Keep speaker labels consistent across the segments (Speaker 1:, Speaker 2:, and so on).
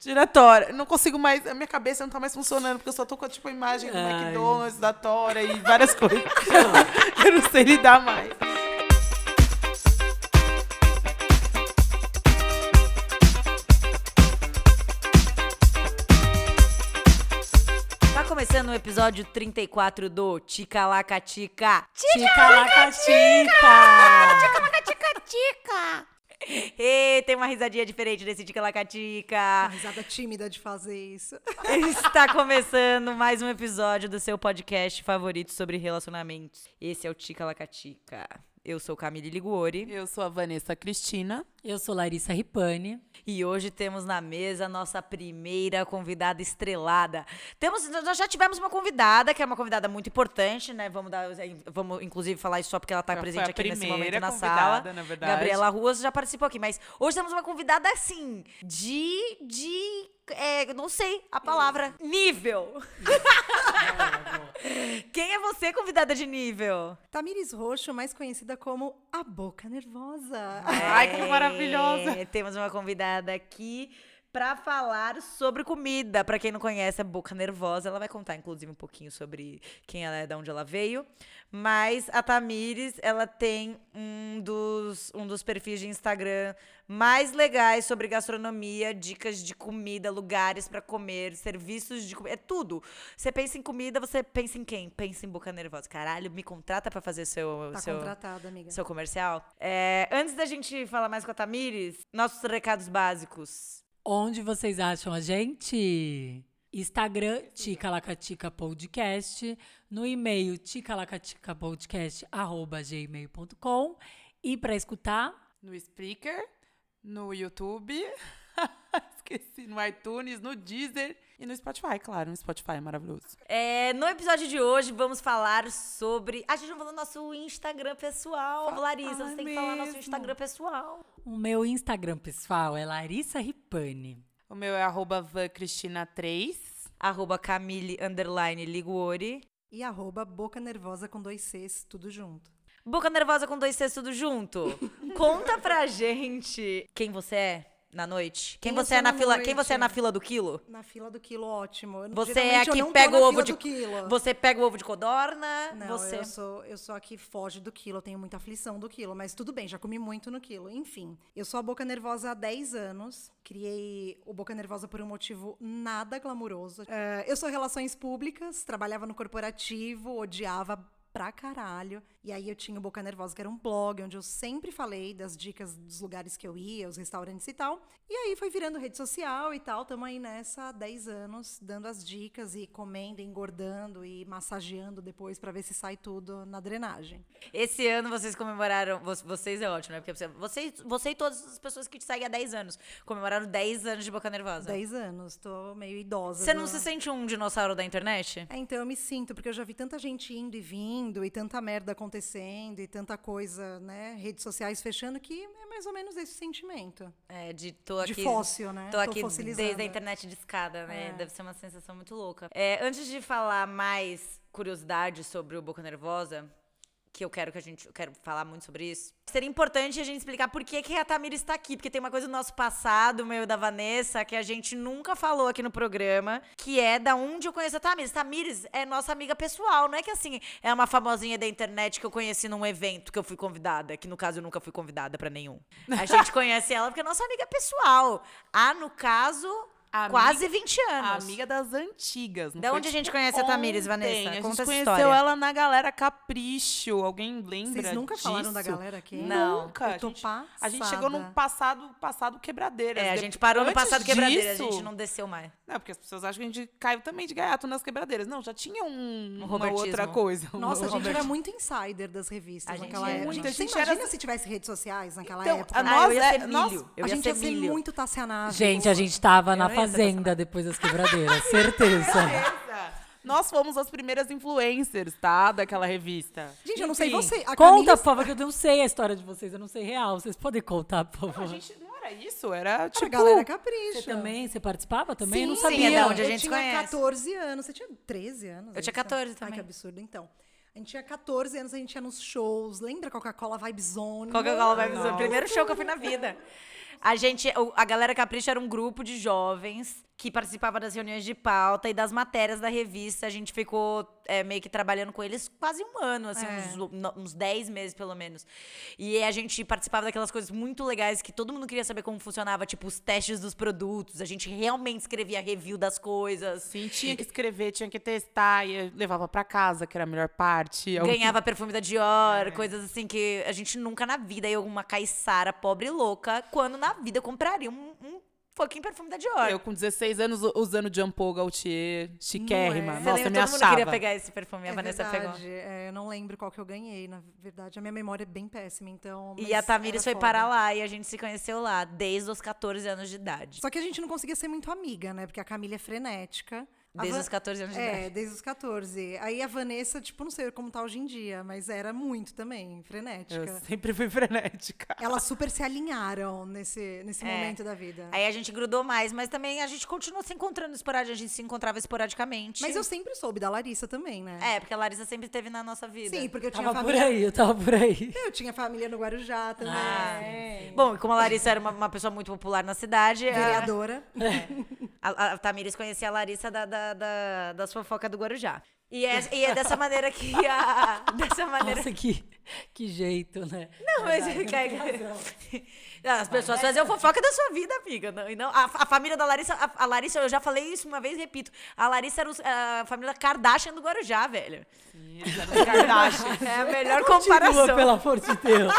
Speaker 1: Giratória. Não consigo mais. A minha cabeça não tá mais funcionando, porque eu só tô com tipo, a imagem do
Speaker 2: Ai.
Speaker 1: McDonald's, da Tora e várias coisas. eu não sei lidar mais.
Speaker 3: Tá começando o episódio 34 do Tica Laca Tica.
Speaker 2: Tica laca tica!
Speaker 3: Laca Tica Tica. E tem uma risadinha diferente desse Tica Laca
Speaker 4: Uma risada tímida de fazer isso.
Speaker 3: Está começando mais um episódio do seu podcast favorito sobre relacionamentos. Esse é o Tica Laca Tica. Eu sou Camille Liguori
Speaker 1: Eu sou a Vanessa Cristina.
Speaker 2: Eu sou Larissa Ripani.
Speaker 3: e hoje temos na mesa a nossa primeira convidada estrelada. Temos, nós já tivemos uma convidada, que é uma convidada muito importante, né? Vamos dar, vamos inclusive falar isso só porque ela está presente aqui nesse momento na
Speaker 1: convidada,
Speaker 3: sala.
Speaker 1: na verdade.
Speaker 3: Gabriela Ruas já participou aqui, mas hoje temos uma convidada assim, de. de. É, não sei a palavra. Nível! Quem é você, convidada de nível?
Speaker 4: Tamires Roxo, mais conhecida como a Boca Nervosa.
Speaker 1: Ai, que maravilhosa.
Speaker 3: É, temos uma convidada aqui pra falar sobre comida. Pra quem não conhece a Boca Nervosa, ela vai contar inclusive um pouquinho sobre quem ela é, de onde ela veio. Mas a Tamires, ela tem um dos, um dos perfis de Instagram mais legais sobre gastronomia, dicas de comida, lugares pra comer, serviços de comida, é tudo. Você pensa em comida, você pensa em quem? Pensa em Boca Nervosa. Caralho, me contrata pra fazer seu
Speaker 4: Tá
Speaker 3: seu
Speaker 4: contratada, amiga.
Speaker 3: seu comercial. É, antes da gente falar mais com a Tamires, nossos recados básicos.
Speaker 2: Onde vocês acham a gente? Instagram, Tica Lacatica Podcast. No e-mail, ticalacaticapodcast.gmail.com. E para escutar,
Speaker 1: No Spreaker, no YouTube. Esqueci, no iTunes, no Deezer e no Spotify, claro. No Spotify é maravilhoso.
Speaker 3: É, no episódio de hoje, vamos falar sobre. A gente não falou nosso Instagram pessoal. Larissa,
Speaker 1: Ai,
Speaker 3: você tem que falar nosso
Speaker 1: mesmo.
Speaker 3: Instagram pessoal.
Speaker 2: o meu Instagram pessoal é Larissa Ripani.
Speaker 1: O meu é arroba vancristina3.
Speaker 3: Arroba Camille underline Liguori.
Speaker 4: E arroba Boca Nervosa com dois Cs, tudo junto.
Speaker 3: Boca Nervosa com dois Cs tudo junto. Conta pra gente quem você é na noite. Quem,
Speaker 4: Quem
Speaker 3: você é na
Speaker 4: na
Speaker 3: fila? Quem
Speaker 4: noite?
Speaker 3: você é na fila do quilo?
Speaker 4: Na fila do quilo, ótimo. Eu-
Speaker 3: Você é a que pega o ovo de
Speaker 4: quilo.
Speaker 3: Você pega o ovo de codorna,
Speaker 4: Não,
Speaker 3: você
Speaker 4: eu sou, eu sou a que foge do quilo, eu tenho muita aflição do quilo, mas tudo bem, já comi muito no quilo. Enfim, eu sou a Boca Nervosa há 10 anos, criei o Boca Nervosa por um motivo nada glamuroso. É, eu sou relações públicas, trabalhava no corporativo, odiava pra caralho. E aí eu tinha o Boca Nervosa, que era um blog onde eu sempre falei das dicas dos lugares que eu ia, os restaurantes e tal. E aí foi virando rede social e tal, tamo aí nessa há 10 anos, dando as dicas e comendo, engordando e massageando depois pra ver se sai tudo na drenagem.
Speaker 3: Esse ano vocês comemoraram. vo- Vocês é ótimo, né? Porque você, você, você e todas as pessoas que te seguem há 10 anos comemoraram 10 anos de Boca Nervosa.
Speaker 4: 10 anos, tô meio idosa.
Speaker 3: Você não
Speaker 4: do-
Speaker 3: se sente um dinossauro da internet?
Speaker 4: É, então eu me sinto, porque eu já vi tanta gente indo e vindo, e tanta merda acontecendo, e tanta coisa, né? Redes sociais fechando, que é mais ou menos esse sentimento.
Speaker 3: É, de tô
Speaker 4: De
Speaker 3: aqui.
Speaker 4: fóssil, né?
Speaker 3: Tô
Speaker 4: Tô
Speaker 3: aqui desde a internet de escada, né?
Speaker 4: É.
Speaker 3: Deve ser uma sensação muito louca. É, antes de falar mais curiosidades sobre o Boca Nervosa, que eu quero que a gente eu quero falar muito sobre isso. Seria importante a gente explicar por que, que a Tamira está aqui, porque tem uma coisa do nosso passado, meu e da Vanessa, que a gente nunca falou aqui no programa, que é da onde eu conheço a Tamires. Tamires é nossa amiga pessoal, não é que assim, é uma famosinha da internet que eu conheci num evento que eu fui convidada, que no caso eu nunca fui convidada pra nenhum. A gente conhece ela porque é nossa amiga pessoal. Ah, no caso,
Speaker 1: Amiga-
Speaker 3: quase 20 anos.
Speaker 1: A amiga das antigas. não
Speaker 3: Da onde a gente conhece a Tamires,
Speaker 1: ontem.
Speaker 3: Vanessa?
Speaker 1: A gente
Speaker 3: Conta
Speaker 1: conheceu
Speaker 3: história.
Speaker 1: ela na galera Capricho. Alguém lembra
Speaker 4: Vocês nunca falaram da
Speaker 1: disso?
Speaker 4: galera aqui?
Speaker 3: Não.
Speaker 1: Nunca.
Speaker 4: Eu tô
Speaker 1: a, gente, a gente chegou num passado, passado quebradeiras.
Speaker 3: É, a gente parou no
Speaker 1: antes
Speaker 3: passado quebradeira, a
Speaker 1: disso-
Speaker 3: gente não desceu mais.
Speaker 1: Não, porque as pessoas acham que a gente caiu também de gaiato nas quebradeiras. Não, já tinha um, uma
Speaker 3: robertismo.
Speaker 1: outra coisa.
Speaker 4: Nossa, a
Speaker 1: Um
Speaker 4: gente era muito insider das revistas
Speaker 3: A gente
Speaker 4: naquela
Speaker 3: é
Speaker 4: época.
Speaker 3: muito,
Speaker 1: a
Speaker 4: Você
Speaker 1: gente
Speaker 4: imagina
Speaker 1: era-
Speaker 4: se tivesse redes sociais naquela
Speaker 1: Então,
Speaker 4: época?
Speaker 1: a
Speaker 3: Ah,
Speaker 1: nós
Speaker 3: eu ia
Speaker 1: é-
Speaker 3: ser
Speaker 1: nós-
Speaker 3: milho. Eu
Speaker 4: a
Speaker 3: ia
Speaker 4: gente
Speaker 3: ser
Speaker 4: ia ser
Speaker 3: milho.
Speaker 4: muito tacianado.
Speaker 2: Gente, a gente tava na fazenda depois das quebradeiras, certeza.
Speaker 1: Certeza. Nós fomos as primeiras influencers, tá? Daquela revista.
Speaker 4: Gente, eu não sei
Speaker 1: Enfim,
Speaker 4: você. A
Speaker 2: Conta, por favor, que eu não sei a história de vocês, eu não sei real. Vocês podem contar, por
Speaker 1: A
Speaker 2: favor?
Speaker 1: gente não era isso, era
Speaker 4: Era
Speaker 1: tipo.
Speaker 4: a galera capricha.
Speaker 2: Você também, você participava também?
Speaker 4: Sim,
Speaker 2: eu não
Speaker 4: sim,
Speaker 2: sabia.
Speaker 3: é da onde a
Speaker 4: eu
Speaker 3: gente
Speaker 4: tinha
Speaker 3: conhece.
Speaker 4: 14 anos. Você tinha 13 anos?
Speaker 3: Eu tinha
Speaker 4: é isso?
Speaker 3: 14
Speaker 4: Ai,
Speaker 3: também.
Speaker 4: que absurdo. Então, a gente tinha 14 anos, a gente ia nos shows. Lembra Coca-Cola Vibe Zone?
Speaker 3: Coca-Cola vai
Speaker 4: Nossa.
Speaker 3: Primeiro show que eu fui na vida. A gente, a galera Capricha era um grupo de jovens que participava das reuniões de pauta e das matérias da revista. A gente ficou é, meio que trabalhando com eles quase um ano, assim,
Speaker 4: É.
Speaker 3: uns, uns 10 meses pelo menos. E a gente participava daquelas coisas muito legais que todo mundo queria saber como funcionava, tipo os testes dos produtos. A gente realmente escrevia review das coisas.
Speaker 1: Sim, tinha que escrever, tinha que testar, e levava pra casa, que era a melhor parte.
Speaker 3: Ganhava perfume da Dior, coisas assim que a gente nunca na vida, eu, uma caiçara pobre e louca, quando na vida eu compraria um, um fucking perfume da Dior.
Speaker 1: Eu com 16 anos usando Jean-Paul Gaultier, chiquérrima.
Speaker 4: É?
Speaker 1: Nossa,
Speaker 3: lembra?
Speaker 1: me
Speaker 3: Todo
Speaker 1: achava.
Speaker 3: queria pegar esse perfume, a
Speaker 4: É
Speaker 3: Vanessa
Speaker 4: verdade,
Speaker 3: pegou.
Speaker 4: é, eu não lembro qual que eu ganhei, na verdade. A minha memória é bem péssima, então.
Speaker 3: E a Tamires foi
Speaker 4: foda.
Speaker 3: parar lá e a gente se conheceu lá, desde os 14 anos de idade.
Speaker 4: Só que a gente não conseguia ser muito amiga, né? Porque a Camila é frenética.
Speaker 3: Desde
Speaker 4: Van-
Speaker 3: os 14 anos de
Speaker 4: É,
Speaker 3: idade.
Speaker 4: desde os 14. Aí a Vanessa, tipo, não sei como tá hoje em dia, mas era muito também, frenética.
Speaker 1: Eu sempre fui frenética.
Speaker 4: Elas super se alinharam nesse, nesse
Speaker 3: É.
Speaker 4: momento da vida.
Speaker 3: Aí a gente grudou mais, mas também a gente continuou se encontrando esporadicamente, a gente se encontrava esporadicamente.
Speaker 4: Mas eu sempre soube da Larissa também, né?
Speaker 3: É, porque a Larissa sempre esteve na nossa vida.
Speaker 4: Sim, porque eu tinha
Speaker 2: Tava por
Speaker 4: família.
Speaker 2: aí, eu tava por aí.
Speaker 4: Eu tinha família no Guarujá também.
Speaker 3: Ah, Bom, e como a Larissa era uma, uma pessoa muito popular na cidade, a,
Speaker 4: Vereadora.
Speaker 3: a, a Tamires conhecia a Larissa da, da, da, das fofocas do Guarujá. E é, e é dessa maneira que a. Dessa maneira.
Speaker 2: Nossa, que, que jeito, né?
Speaker 3: Não, mas que-
Speaker 2: razão.
Speaker 3: As pessoas fazem fofoca da sua vida, amiga. Não, não, a, a família da Larissa, a, a Larissa, eu já falei isso uma vez, repito. A Larissa era a família Kardashian do Guarujá, velho.
Speaker 1: Kardashian.
Speaker 3: É a melhor
Speaker 2: Continua,
Speaker 3: comparação.
Speaker 2: pelo amor de Deus.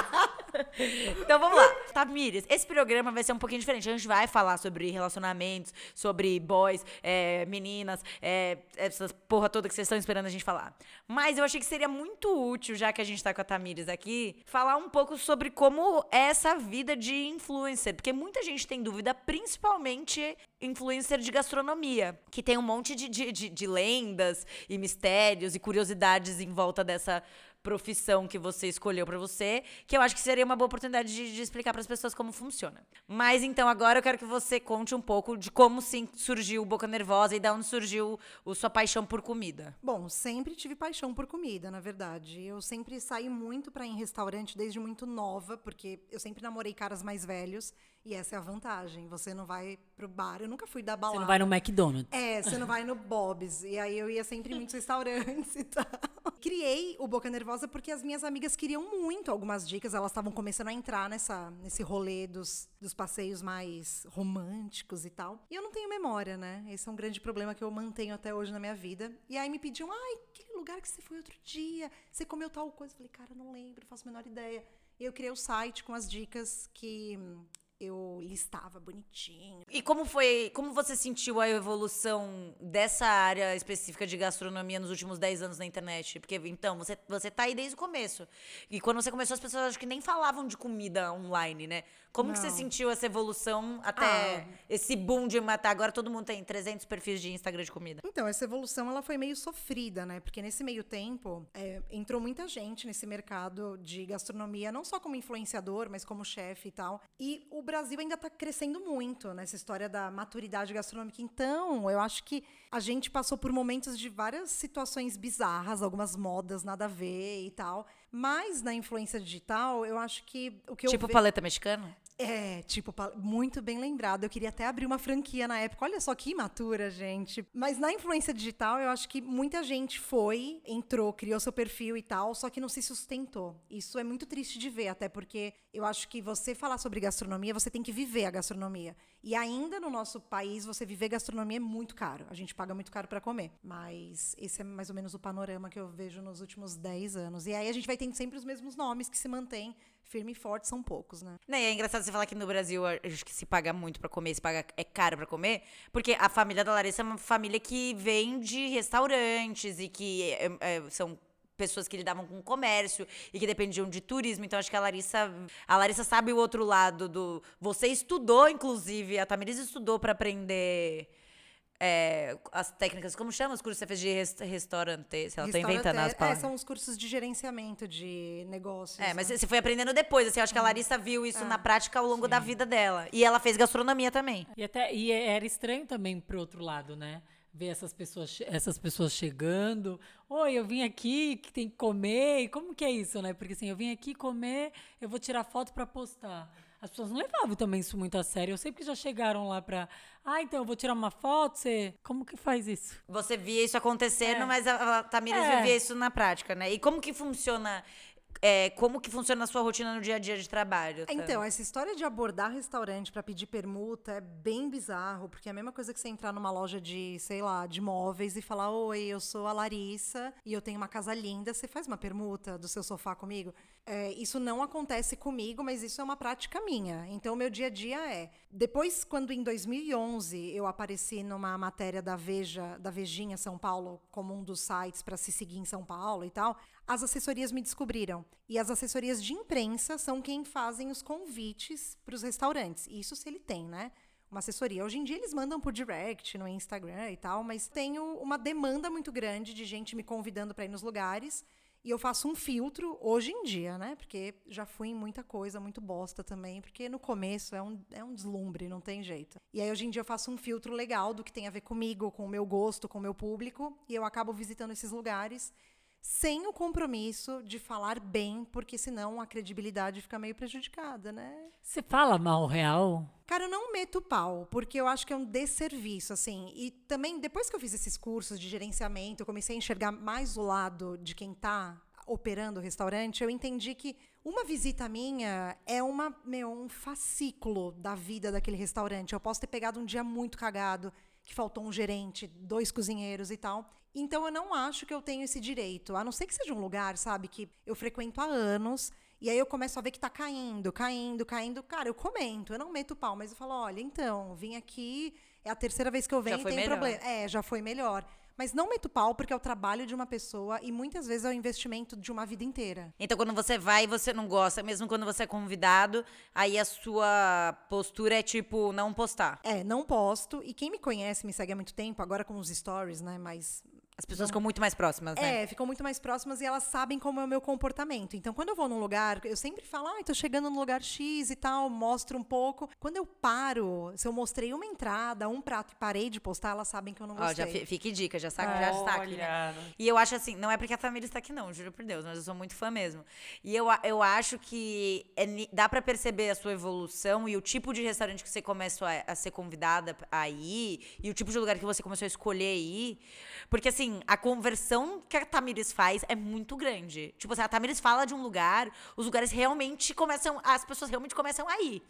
Speaker 3: Então vamos lá. Tamires, esse programa vai ser um pouquinho diferente. A gente vai falar sobre relacionamentos, sobre boys, é, meninas, é, essas porra toda que vocês estão esperando a gente falar. Mas eu achei que seria muito útil, já que a gente tá com a Tamires aqui, falar um pouco sobre como é essa vida de influencer. Porque muita gente tem dúvida, principalmente influencer de gastronomia, que tem um monte de, de, de- de lendas e mistérios e curiosidades em volta dessa profissão que você escolheu pra você, que eu acho que seria uma boa oportunidade de, de explicar para as pessoas como funciona. Mas então agora eu quero que você conte um pouco de como sim surgiu o Boca Nervosa e da onde surgiu o sua paixão por comida.
Speaker 4: Bom, sempre tive paixão por comida, na verdade. Eu sempre saí muito pra ir em restaurante desde muito nova, porque eu sempre namorei caras mais velhos. E essa é a vantagem. Você não vai pro bar. Eu nunca fui dar balada.
Speaker 2: Você não vai no McDonald's.
Speaker 4: É, você não vai no Bob's. E aí eu ia sempre em muitos restaurantes e tal. Criei o Boca Nervosa porque as minhas amigas queriam muito algumas dicas. Elas estavam começando a entrar nessa, nesse rolê dos, dos passeios mais românticos e tal. E eu não tenho memória, né? Esse é um grande problema que eu mantenho até hoje na minha vida. E aí me pediam, ai, aquele lugar que você foi outro dia, você comeu tal coisa. Eu falei, cara, não lembro, faço a menor ideia. E eu criei o site com as dicas que eu listava bonitinho.
Speaker 3: E como foi, como você sentiu a evolução dessa área específica de gastronomia nos últimos 10 anos na internet? Porque então, você você tá aí desde o começo. E quando você começou as pessoas acho que nem falavam de comida online, né? Como que você
Speaker 4: Não.
Speaker 3: sentiu essa evolução até
Speaker 4: Ah.
Speaker 3: esse boom de matar? Agora todo mundo tem 300 perfis de Instagram de comida.
Speaker 4: Então, essa evolução ela foi meio sofrida, né? Porque nesse meio tempo é, entrou muita gente nesse mercado de gastronomia, não só como influenciador, mas como chefe e tal. E o Brasil ainda tá crescendo muito nessa história da maturidade gastronômica. Então, eu acho que a gente passou por momentos de várias situações bizarras, algumas modas nada a ver e tal. Mas na influência digital, eu acho que o que eu
Speaker 3: tipo
Speaker 4: ve-
Speaker 3: paleta mexicana?
Speaker 4: É, tipo, muito bem lembrado. Eu queria até abrir uma franquia na época. Olha só que imatura, gente. Mas na influência digital, eu acho que muita gente foi, entrou, criou seu perfil e tal, só que não se sustentou. Isso é muito triste de ver, até porque eu acho que você falar sobre gastronomia, você tem que viver a gastronomia. E ainda no nosso país, você viver gastronomia é muito caro. A gente paga muito caro para comer. Mas esse é mais ou menos o panorama que eu vejo nos últimos 10 anos. E aí a gente vai tendo sempre os mesmos nomes que se mantêm firme e forte, são poucos, né?
Speaker 3: Né, e é engraçado você falar que no Brasil acho que se paga muito pra comer, se paga é caro pra comer, porque a família da Larissa é uma família que vem de restaurantes e que é, é, são pessoas que lidavam com comércio e que dependiam de turismo. Então acho que a Larissa, a Larissa sabe o outro lado do. Você estudou, inclusive, a Tamiris estudou pra aprender é, as técnicas, como chama os cursos que você fez de res- restaurante? Se ela tô inventando as
Speaker 4: é,
Speaker 3: palavras.
Speaker 4: são os cursos de gerenciamento de negócios.
Speaker 3: É, mas
Speaker 4: né?
Speaker 3: você foi aprendendo depois, assim, eu acho que a Larissa viu isso na prática ao longo da vida dela. E ela fez gastronomia também.
Speaker 2: E, até, e é- era estranho também pro outro lado, né? Ver essas pessoas, essas pessoas chegando. Oi, eu vim aqui, que tem que comer. E como que é isso, né? Porque assim, eu vim aqui comer, eu vou tirar foto pra postar. As pessoas não levavam também isso muito a sério. Eu sempre que já chegaram lá pra. Ah, então eu vou tirar uma foto, você. Como que faz isso?
Speaker 3: Você via isso acontecendo,
Speaker 2: É.
Speaker 3: mas a, a Tamires
Speaker 2: É.
Speaker 3: vivia isso na prática, né? E como que funciona. É, como que funciona a sua rotina no dia a dia de trabalho? Tam?
Speaker 4: Então, essa história de abordar restaurante pra pedir permuta é bem bizarro, porque é a mesma coisa que você entrar numa loja de, sei lá, de móveis e falar: Oi, eu sou a Larissa e eu tenho uma casa linda, você faz uma permuta do seu sofá comigo? É, isso não acontece comigo, mas isso é uma prática minha. Então, meu dia a dia é. Depois, quando em 2011 eu apareci numa matéria da Veja, da Vejinha São Paulo, como um dos sites para se seguir em São Paulo e tal, as assessorias me descobriram. E as assessorias de imprensa são quem fazem os convites para os restaurantes. Isso se ele tem, né? Uma assessoria. Hoje em dia eles mandam por direct no Instagram e tal, mas tenho uma demanda muito grande de gente me convidando para ir nos lugares. E eu faço um filtro hoje em dia, né? Porque já fui em muita coisa, muito bosta também. Porque no começo é um, é um deslumbre, não tem jeito. E aí hoje em dia eu faço um filtro legal do que tem a ver comigo, com o meu gosto, com o meu público. E eu acabo visitando esses lugares sem o compromisso de falar bem, porque senão a credibilidade fica meio prejudicada, né?
Speaker 2: Você fala mal real?
Speaker 4: Cara, eu não meto pau, porque eu acho que é um desserviço, assim. E também, depois que eu fiz esses cursos de gerenciamento, eu comecei a enxergar mais o lado de quem tá operando o restaurante, eu entendi que uma visita minha é uma, meu, um fascículo da vida daquele restaurante. Eu posso ter pegado um dia muito cagado, que faltou um gerente, dois cozinheiros e tal. Então eu não acho que eu tenho esse direito, a não ser que seja um lugar, sabe, que eu frequento há anos. E aí eu começo a ver que tá caindo, caindo, caindo. Cara, eu comento, eu não meto pau, mas eu falo, olha, então, vim aqui, é a terceira vez que eu venho e
Speaker 3: foi
Speaker 4: tem
Speaker 3: melhor.
Speaker 4: problema. É, já foi melhor. Mas não meto pau porque é o trabalho de uma pessoa e muitas vezes é o investimento de uma vida inteira.
Speaker 3: Então, quando você vai e você não gosta, mesmo quando você é convidado, aí a sua postura é tipo não postar.
Speaker 4: É, não posto. E quem me conhece, me segue há muito tempo, agora com os stories, né? Mas
Speaker 3: As pessoas ficam muito mais próximas, né?
Speaker 4: É, ficam muito mais próximas e elas sabem como é o meu comportamento. Então, quando eu vou num lugar, eu sempre falo, ai, tô chegando no lugar X e tal, mostro um pouco. Quando eu paro, se eu mostrei uma entrada, um prato e parei de postar, elas sabem que eu não
Speaker 3: Ó, já
Speaker 4: gostei.
Speaker 3: fi- fique dica, já sabe, já está aqui, né?
Speaker 1: Olha,
Speaker 3: E eu acho assim, não é porque a família está aqui, não, juro por Deus, mas eu sou muito fã mesmo. E eu, a- eu acho que é ni- dá pra perceber a sua evolução e o tipo de restaurante que você começou a, a ser convidada a ir, e o tipo de lugar que você começou a escolher ir. Porque, assim, a conversão que a Tamires faz é muito grande. Tipo assim, a Tamires fala de um lugar, os lugares realmente começam, as pessoas realmente começam a ir.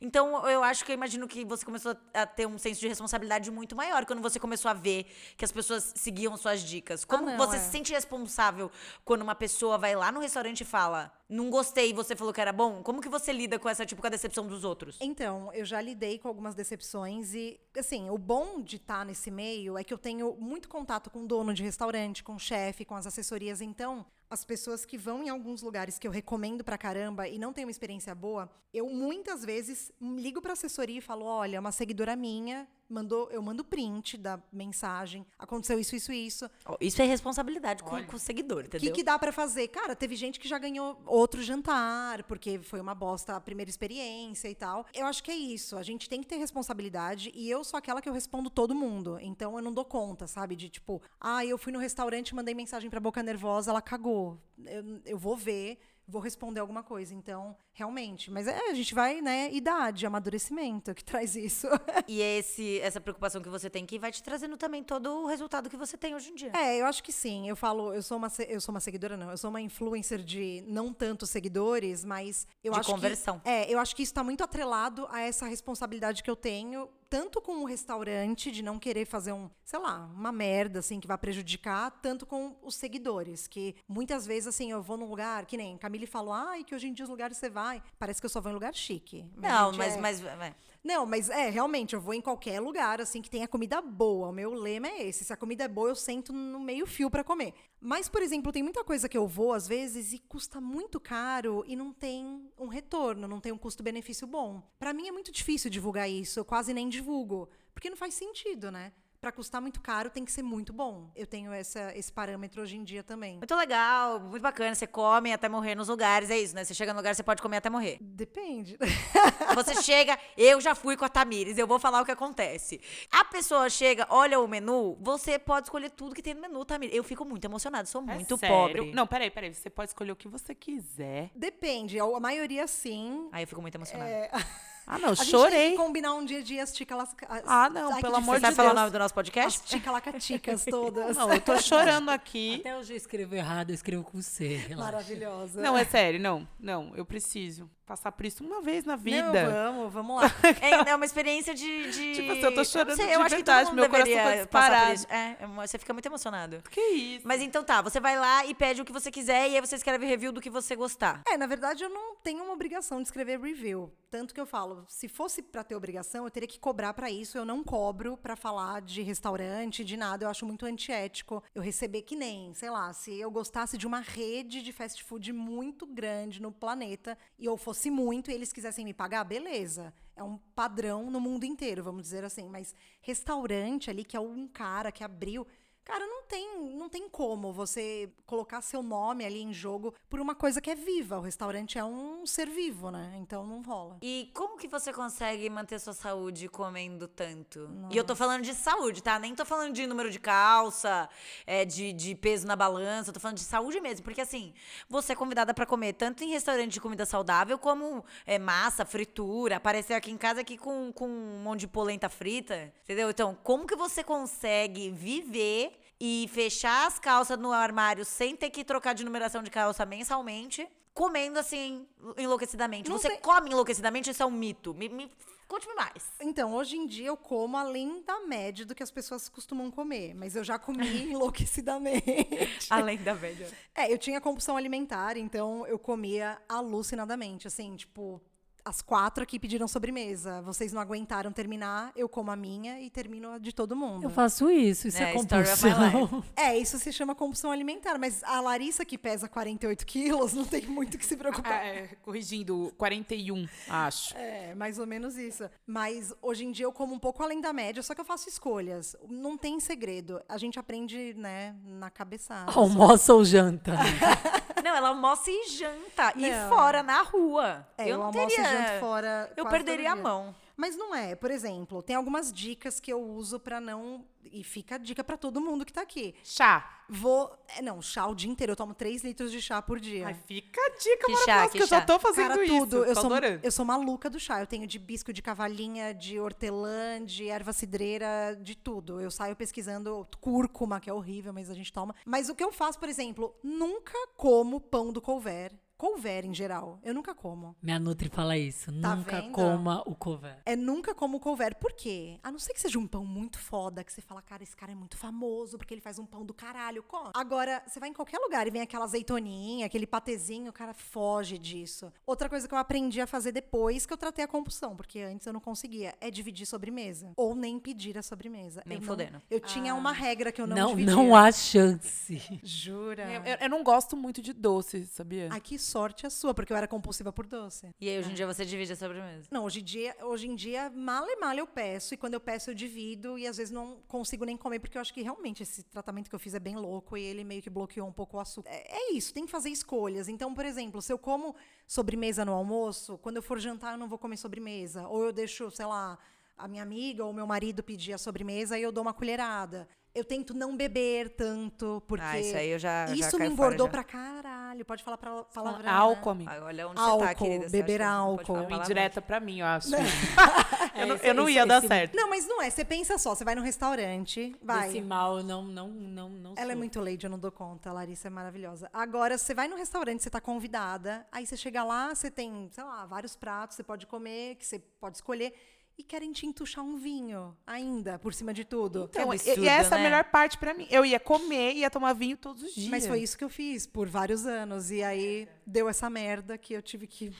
Speaker 3: Então, eu acho que eu imagino que você começou a ter um senso de responsabilidade muito maior quando você começou a ver que as pessoas seguiam suas dicas. Como
Speaker 4: não,
Speaker 3: você
Speaker 4: é.
Speaker 3: se sente responsável quando uma pessoa vai lá no restaurante e fala, não gostei e você falou que era bom? Como que você lida com essa, tipo, com a decepção dos outros?
Speaker 4: Então, eu já lidei com algumas decepções e, assim, o bom de estar nesse meio é que eu tenho muito contato com dono de restaurante, com chefe, com as assessorias. Então, as pessoas que vão em alguns lugares que eu recomendo pra caramba e não têm uma experiência boa, eu muitas vezes ligo pra assessoria e falo: olha, uma seguidora minha mandou, eu mando print da mensagem, aconteceu isso, isso, isso.
Speaker 3: Isso é responsabilidade com, com o seguidor,
Speaker 4: O que,
Speaker 3: entendeu?
Speaker 4: que dá pra fazer? Cara, teve gente que já ganhou outro jantar, porque foi uma bosta a primeira experiência e tal. Eu acho que é isso. A gente tem que ter responsabilidade e eu sou aquela que eu respondo todo mundo. Então eu não dou conta, sabe? De tipo, ah, eu fui no restaurante, mandei mensagem pra Boca Nervosa, ela cagou. Eu, eu vou ver. Vou responder alguma coisa, então, realmente. Mas é, a gente vai, né, idade, amadurecimento que traz isso.
Speaker 3: E esse, essa preocupação que você tem que vai te trazendo também todo o resultado que você tem hoje em dia.
Speaker 4: É, eu acho que sim. Eu falo, eu sou uma, eu sou uma seguidora, não. Eu sou uma influencer de não tantos seguidores, mas eu
Speaker 3: De
Speaker 4: acho
Speaker 3: conversão.
Speaker 4: que é, eu acho que isso está muito atrelado a essa responsabilidade que eu tenho, tanto com o restaurante de não querer fazer um, sei lá, uma merda assim que vai prejudicar, tanto com os seguidores, que muitas vezes assim eu vou num lugar que nem Camille falou, ai, que hoje em dia os lugares você vai, parece que eu só vou em lugar chique.
Speaker 3: Não, mas,
Speaker 4: é-
Speaker 3: mas, mas-
Speaker 4: não, mas é, realmente, eu vou em qualquer lugar, assim, que tenha comida boa. O meu lema é esse. Se a comida é boa, eu sento no meio fio pra comer. Mas, por exemplo, tem muita coisa que eu vou, às vezes, e custa muito caro e não tem um retorno, não tem um custo-benefício bom. Pra mim é muito difícil divulgar isso, eu quase nem divulgo. Porque não faz sentido, né? Pra custar muito caro, tem que ser muito bom. Eu tenho essa, esse parâmetro hoje em dia também.
Speaker 3: Muito legal, muito bacana. Você come até morrer nos lugares, é isso, né? Você chega no lugar, você pode comer até morrer.
Speaker 4: Depende.
Speaker 3: Você chega, eu já fui com a Tamires, eu vou falar o que acontece. A pessoa chega, olha o menu, você pode escolher tudo que tem no menu, Tamires. Eu fico muito emocionada, sou
Speaker 1: É
Speaker 3: muito
Speaker 1: sério?
Speaker 3: pobre.
Speaker 1: Não, peraí, peraí. Você pode escolher o que você quiser.
Speaker 4: Depende. A maioria sim.
Speaker 3: Aí eu fico muito emocionada.
Speaker 4: É,
Speaker 1: Ah, não,
Speaker 4: a gente tem
Speaker 1: chorei.
Speaker 4: que combinar um dia de as ticas.
Speaker 1: Ah, não, pelo amor
Speaker 3: Você
Speaker 1: de
Speaker 3: vai falar o
Speaker 1: Deus.
Speaker 3: nome do nosso
Speaker 4: As
Speaker 3: podcast?
Speaker 4: ticalacaticas todas.
Speaker 1: Não, eu tô chorando aqui.
Speaker 2: Até hoje eu escrevo errado, eu escrevo com C. relaxa.
Speaker 4: Maravilhosa.
Speaker 1: Não, é sério, não. Não, eu preciso passar por isso uma vez na
Speaker 4: Não,
Speaker 1: vida.
Speaker 4: vamos, vamos lá.
Speaker 3: É, é uma experiência de. de...
Speaker 1: Tipo assim, eu tô chorando
Speaker 3: não sei,
Speaker 1: de
Speaker 3: eu acho
Speaker 1: verdade, meu coração tá disparado.
Speaker 3: isso. É, é você fica muito emocionado.
Speaker 1: Que isso?
Speaker 3: Mas então tá, você vai lá e pede o que você quiser e aí você escreve review do que você gostar.
Speaker 4: É, na verdade, eu não tenho uma obrigação de escrever review. Tanto que eu falo, se fosse pra ter obrigação, eu teria que cobrar pra isso. Eu não cobro pra falar de restaurante, de nada. Eu acho muito antiético eu receber que nem, sei lá, se eu gostasse de uma rede de fast food muito grande no planeta e eu fosse muito e eles quisessem me pagar, beleza. É um padrão no mundo inteiro, vamos dizer assim. Mas restaurante ali, que é um cara que abriu. Cara, não tem, não tem como você colocar seu nome ali em jogo por uma coisa que é viva. O restaurante é um ser vivo, né? Então não rola.
Speaker 3: E como que você consegue manter sua saúde comendo tanto? E eu tô falando de saúde, tá? Nem tô falando de número de calça, é, de, de peso na balança, eu tô falando de saúde mesmo. Porque assim, você é convidada pra comer tanto em restaurante de comida saudável, como é, massa, fritura, aparecer aqui em casa aqui com, com um monte de polenta frita, entendeu? Então, como que você consegue viver e fechar as calças no armário sem ter que trocar de numeração de calça mensalmente, comendo assim, enlouquecidamente?
Speaker 4: Não
Speaker 3: você
Speaker 4: tem-
Speaker 3: come enlouquecidamente, isso é um mito. Me, me- Conte-me mais.
Speaker 4: Então, hoje em dia eu como além da média do que as pessoas costumam comer, mas eu já comi enlouquecidamente.
Speaker 3: Além da média.
Speaker 4: É, eu tinha compulsão alimentar, então eu comia alucinadamente, assim, tipo, as quatro aqui pediram sobremesa. Vocês não aguentaram terminar, eu como a minha e termino a de todo mundo.
Speaker 2: Eu faço isso, isso é,
Speaker 3: É,
Speaker 2: compulsão.
Speaker 4: É, isso se chama compulsão alimentar, mas a Larissa, que pesa 48 quilos, não tem muito que se preocupar.
Speaker 1: É, corrigindo, 41, acho.
Speaker 4: É, mais ou menos isso. Mas hoje em dia eu como um pouco além da média, só que eu faço escolhas. Não tem segredo. A gente aprende, né, na cabeçada.
Speaker 2: Almoça ou janta?
Speaker 3: Não, ela almoça e janta. E
Speaker 4: Não.
Speaker 3: fora, na rua.
Speaker 4: É,
Speaker 3: eu
Speaker 4: eu
Speaker 3: não
Speaker 4: almoço e
Speaker 3: teria...
Speaker 4: janto fora
Speaker 3: Eu perderia a mão.
Speaker 4: Mas não é. Por exemplo, tem algumas dicas que eu uso pra não. E fica a dica pra todo mundo que tá aqui.
Speaker 1: Chá.
Speaker 4: Vou. é, Não, chá o dia inteiro. Eu tomo 3 litros de chá por dia.
Speaker 1: Ai, fica a dica
Speaker 3: Que
Speaker 1: maravilhosa,
Speaker 3: chá,
Speaker 1: que
Speaker 3: que
Speaker 1: eu já
Speaker 3: chá?
Speaker 1: tô fazendo
Speaker 4: Cara,
Speaker 1: isso.
Speaker 4: tudo. Eu
Speaker 1: tô
Speaker 4: sou,
Speaker 1: adorando.
Speaker 4: eu sou maluca do chá. Eu tenho de bisco de cavalinha, de hortelã, de erva cidreira, de tudo. Eu saio pesquisando cúrcuma, que é horrível, mas a gente toma. Mas o que eu faço, por exemplo, nunca como pão do couver. Couver em geral. Eu nunca como.
Speaker 2: Minha Nutri fala isso.
Speaker 4: Tá
Speaker 2: Nunca
Speaker 4: vendo?
Speaker 2: coma o couvert.
Speaker 4: É nunca como couver. Por quê? A não ser que seja um pão muito foda, que você fala, cara, esse cara é muito famoso, porque ele faz um pão do caralho. Come. Agora, você vai em qualquer lugar e vem aquela azeitoninha, aquele patezinho, o cara foge disso. Outra coisa que eu aprendi a fazer depois que eu tratei a compulsão, porque antes eu não conseguia, é dividir sobremesa. Ou nem pedir a sobremesa.
Speaker 3: Nem
Speaker 4: eu não-
Speaker 3: fodendo.
Speaker 4: Eu tinha uma regra que eu não,
Speaker 2: Não,
Speaker 4: dividia.
Speaker 2: não há chance.
Speaker 4: Jura?
Speaker 1: Eu, eu- eu não gosto muito de doce, sabia?
Speaker 4: Ai, que sorte a sua, porque eu era compulsiva por doce.
Speaker 3: E aí, hoje em dia, você divide a sobremesa.
Speaker 4: Não, hoje em dia, hoje em dia, mal e mal eu peço, e quando eu peço eu divido, e às vezes não consigo nem comer, porque eu acho que realmente esse tratamento que eu fiz é bem louco, e ele meio que bloqueou um pouco o açúcar. É, é isso, tem que fazer escolhas. Então, por exemplo, se eu como sobremesa no almoço, quando eu for jantar eu não vou comer sobremesa. Ou eu deixo, sei lá, a minha amiga ou meu marido pedir a sobremesa e eu dou uma colherada. Eu tento não beber tanto, porque
Speaker 3: Ah, isso aí eu já- já
Speaker 4: isso me
Speaker 3: caio fora
Speaker 4: engordou
Speaker 3: já.
Speaker 4: pra caralho. Pode falar pra palavrão, né?
Speaker 1: Álcool, amigo.
Speaker 3: Ah, Olha onde
Speaker 4: Álcool,
Speaker 3: você tá, querida. Você
Speaker 4: beber álcool.
Speaker 1: indireta pra mim, eu acho.
Speaker 2: É,
Speaker 1: eu não,
Speaker 2: esse-
Speaker 1: eu não
Speaker 2: esse-
Speaker 1: ia dar
Speaker 2: esse-
Speaker 1: certo.
Speaker 4: Não, mas não é. Você pensa só, você vai num restaurante, vai.
Speaker 2: Esse mal não, não, não, não
Speaker 4: Ela é
Speaker 2: sou.
Speaker 4: muito lady, eu não dou conta. A Larissa é maravilhosa. Agora, você vai num restaurante, você tá convidada, aí você chega lá, você tem, sei lá, vários pratos, você pode comer, que você pode escolher, e querem te entuchar um vinho ainda, por cima de tudo.
Speaker 1: Então, e-
Speaker 3: absurdo,
Speaker 1: e essa é a
Speaker 3: né?
Speaker 1: melhor parte pra mim. Eu ia comer, ia tomar vinho todos os dias.
Speaker 4: Mas foi isso que eu fiz por vários anos. E aí deu essa merda que eu tive que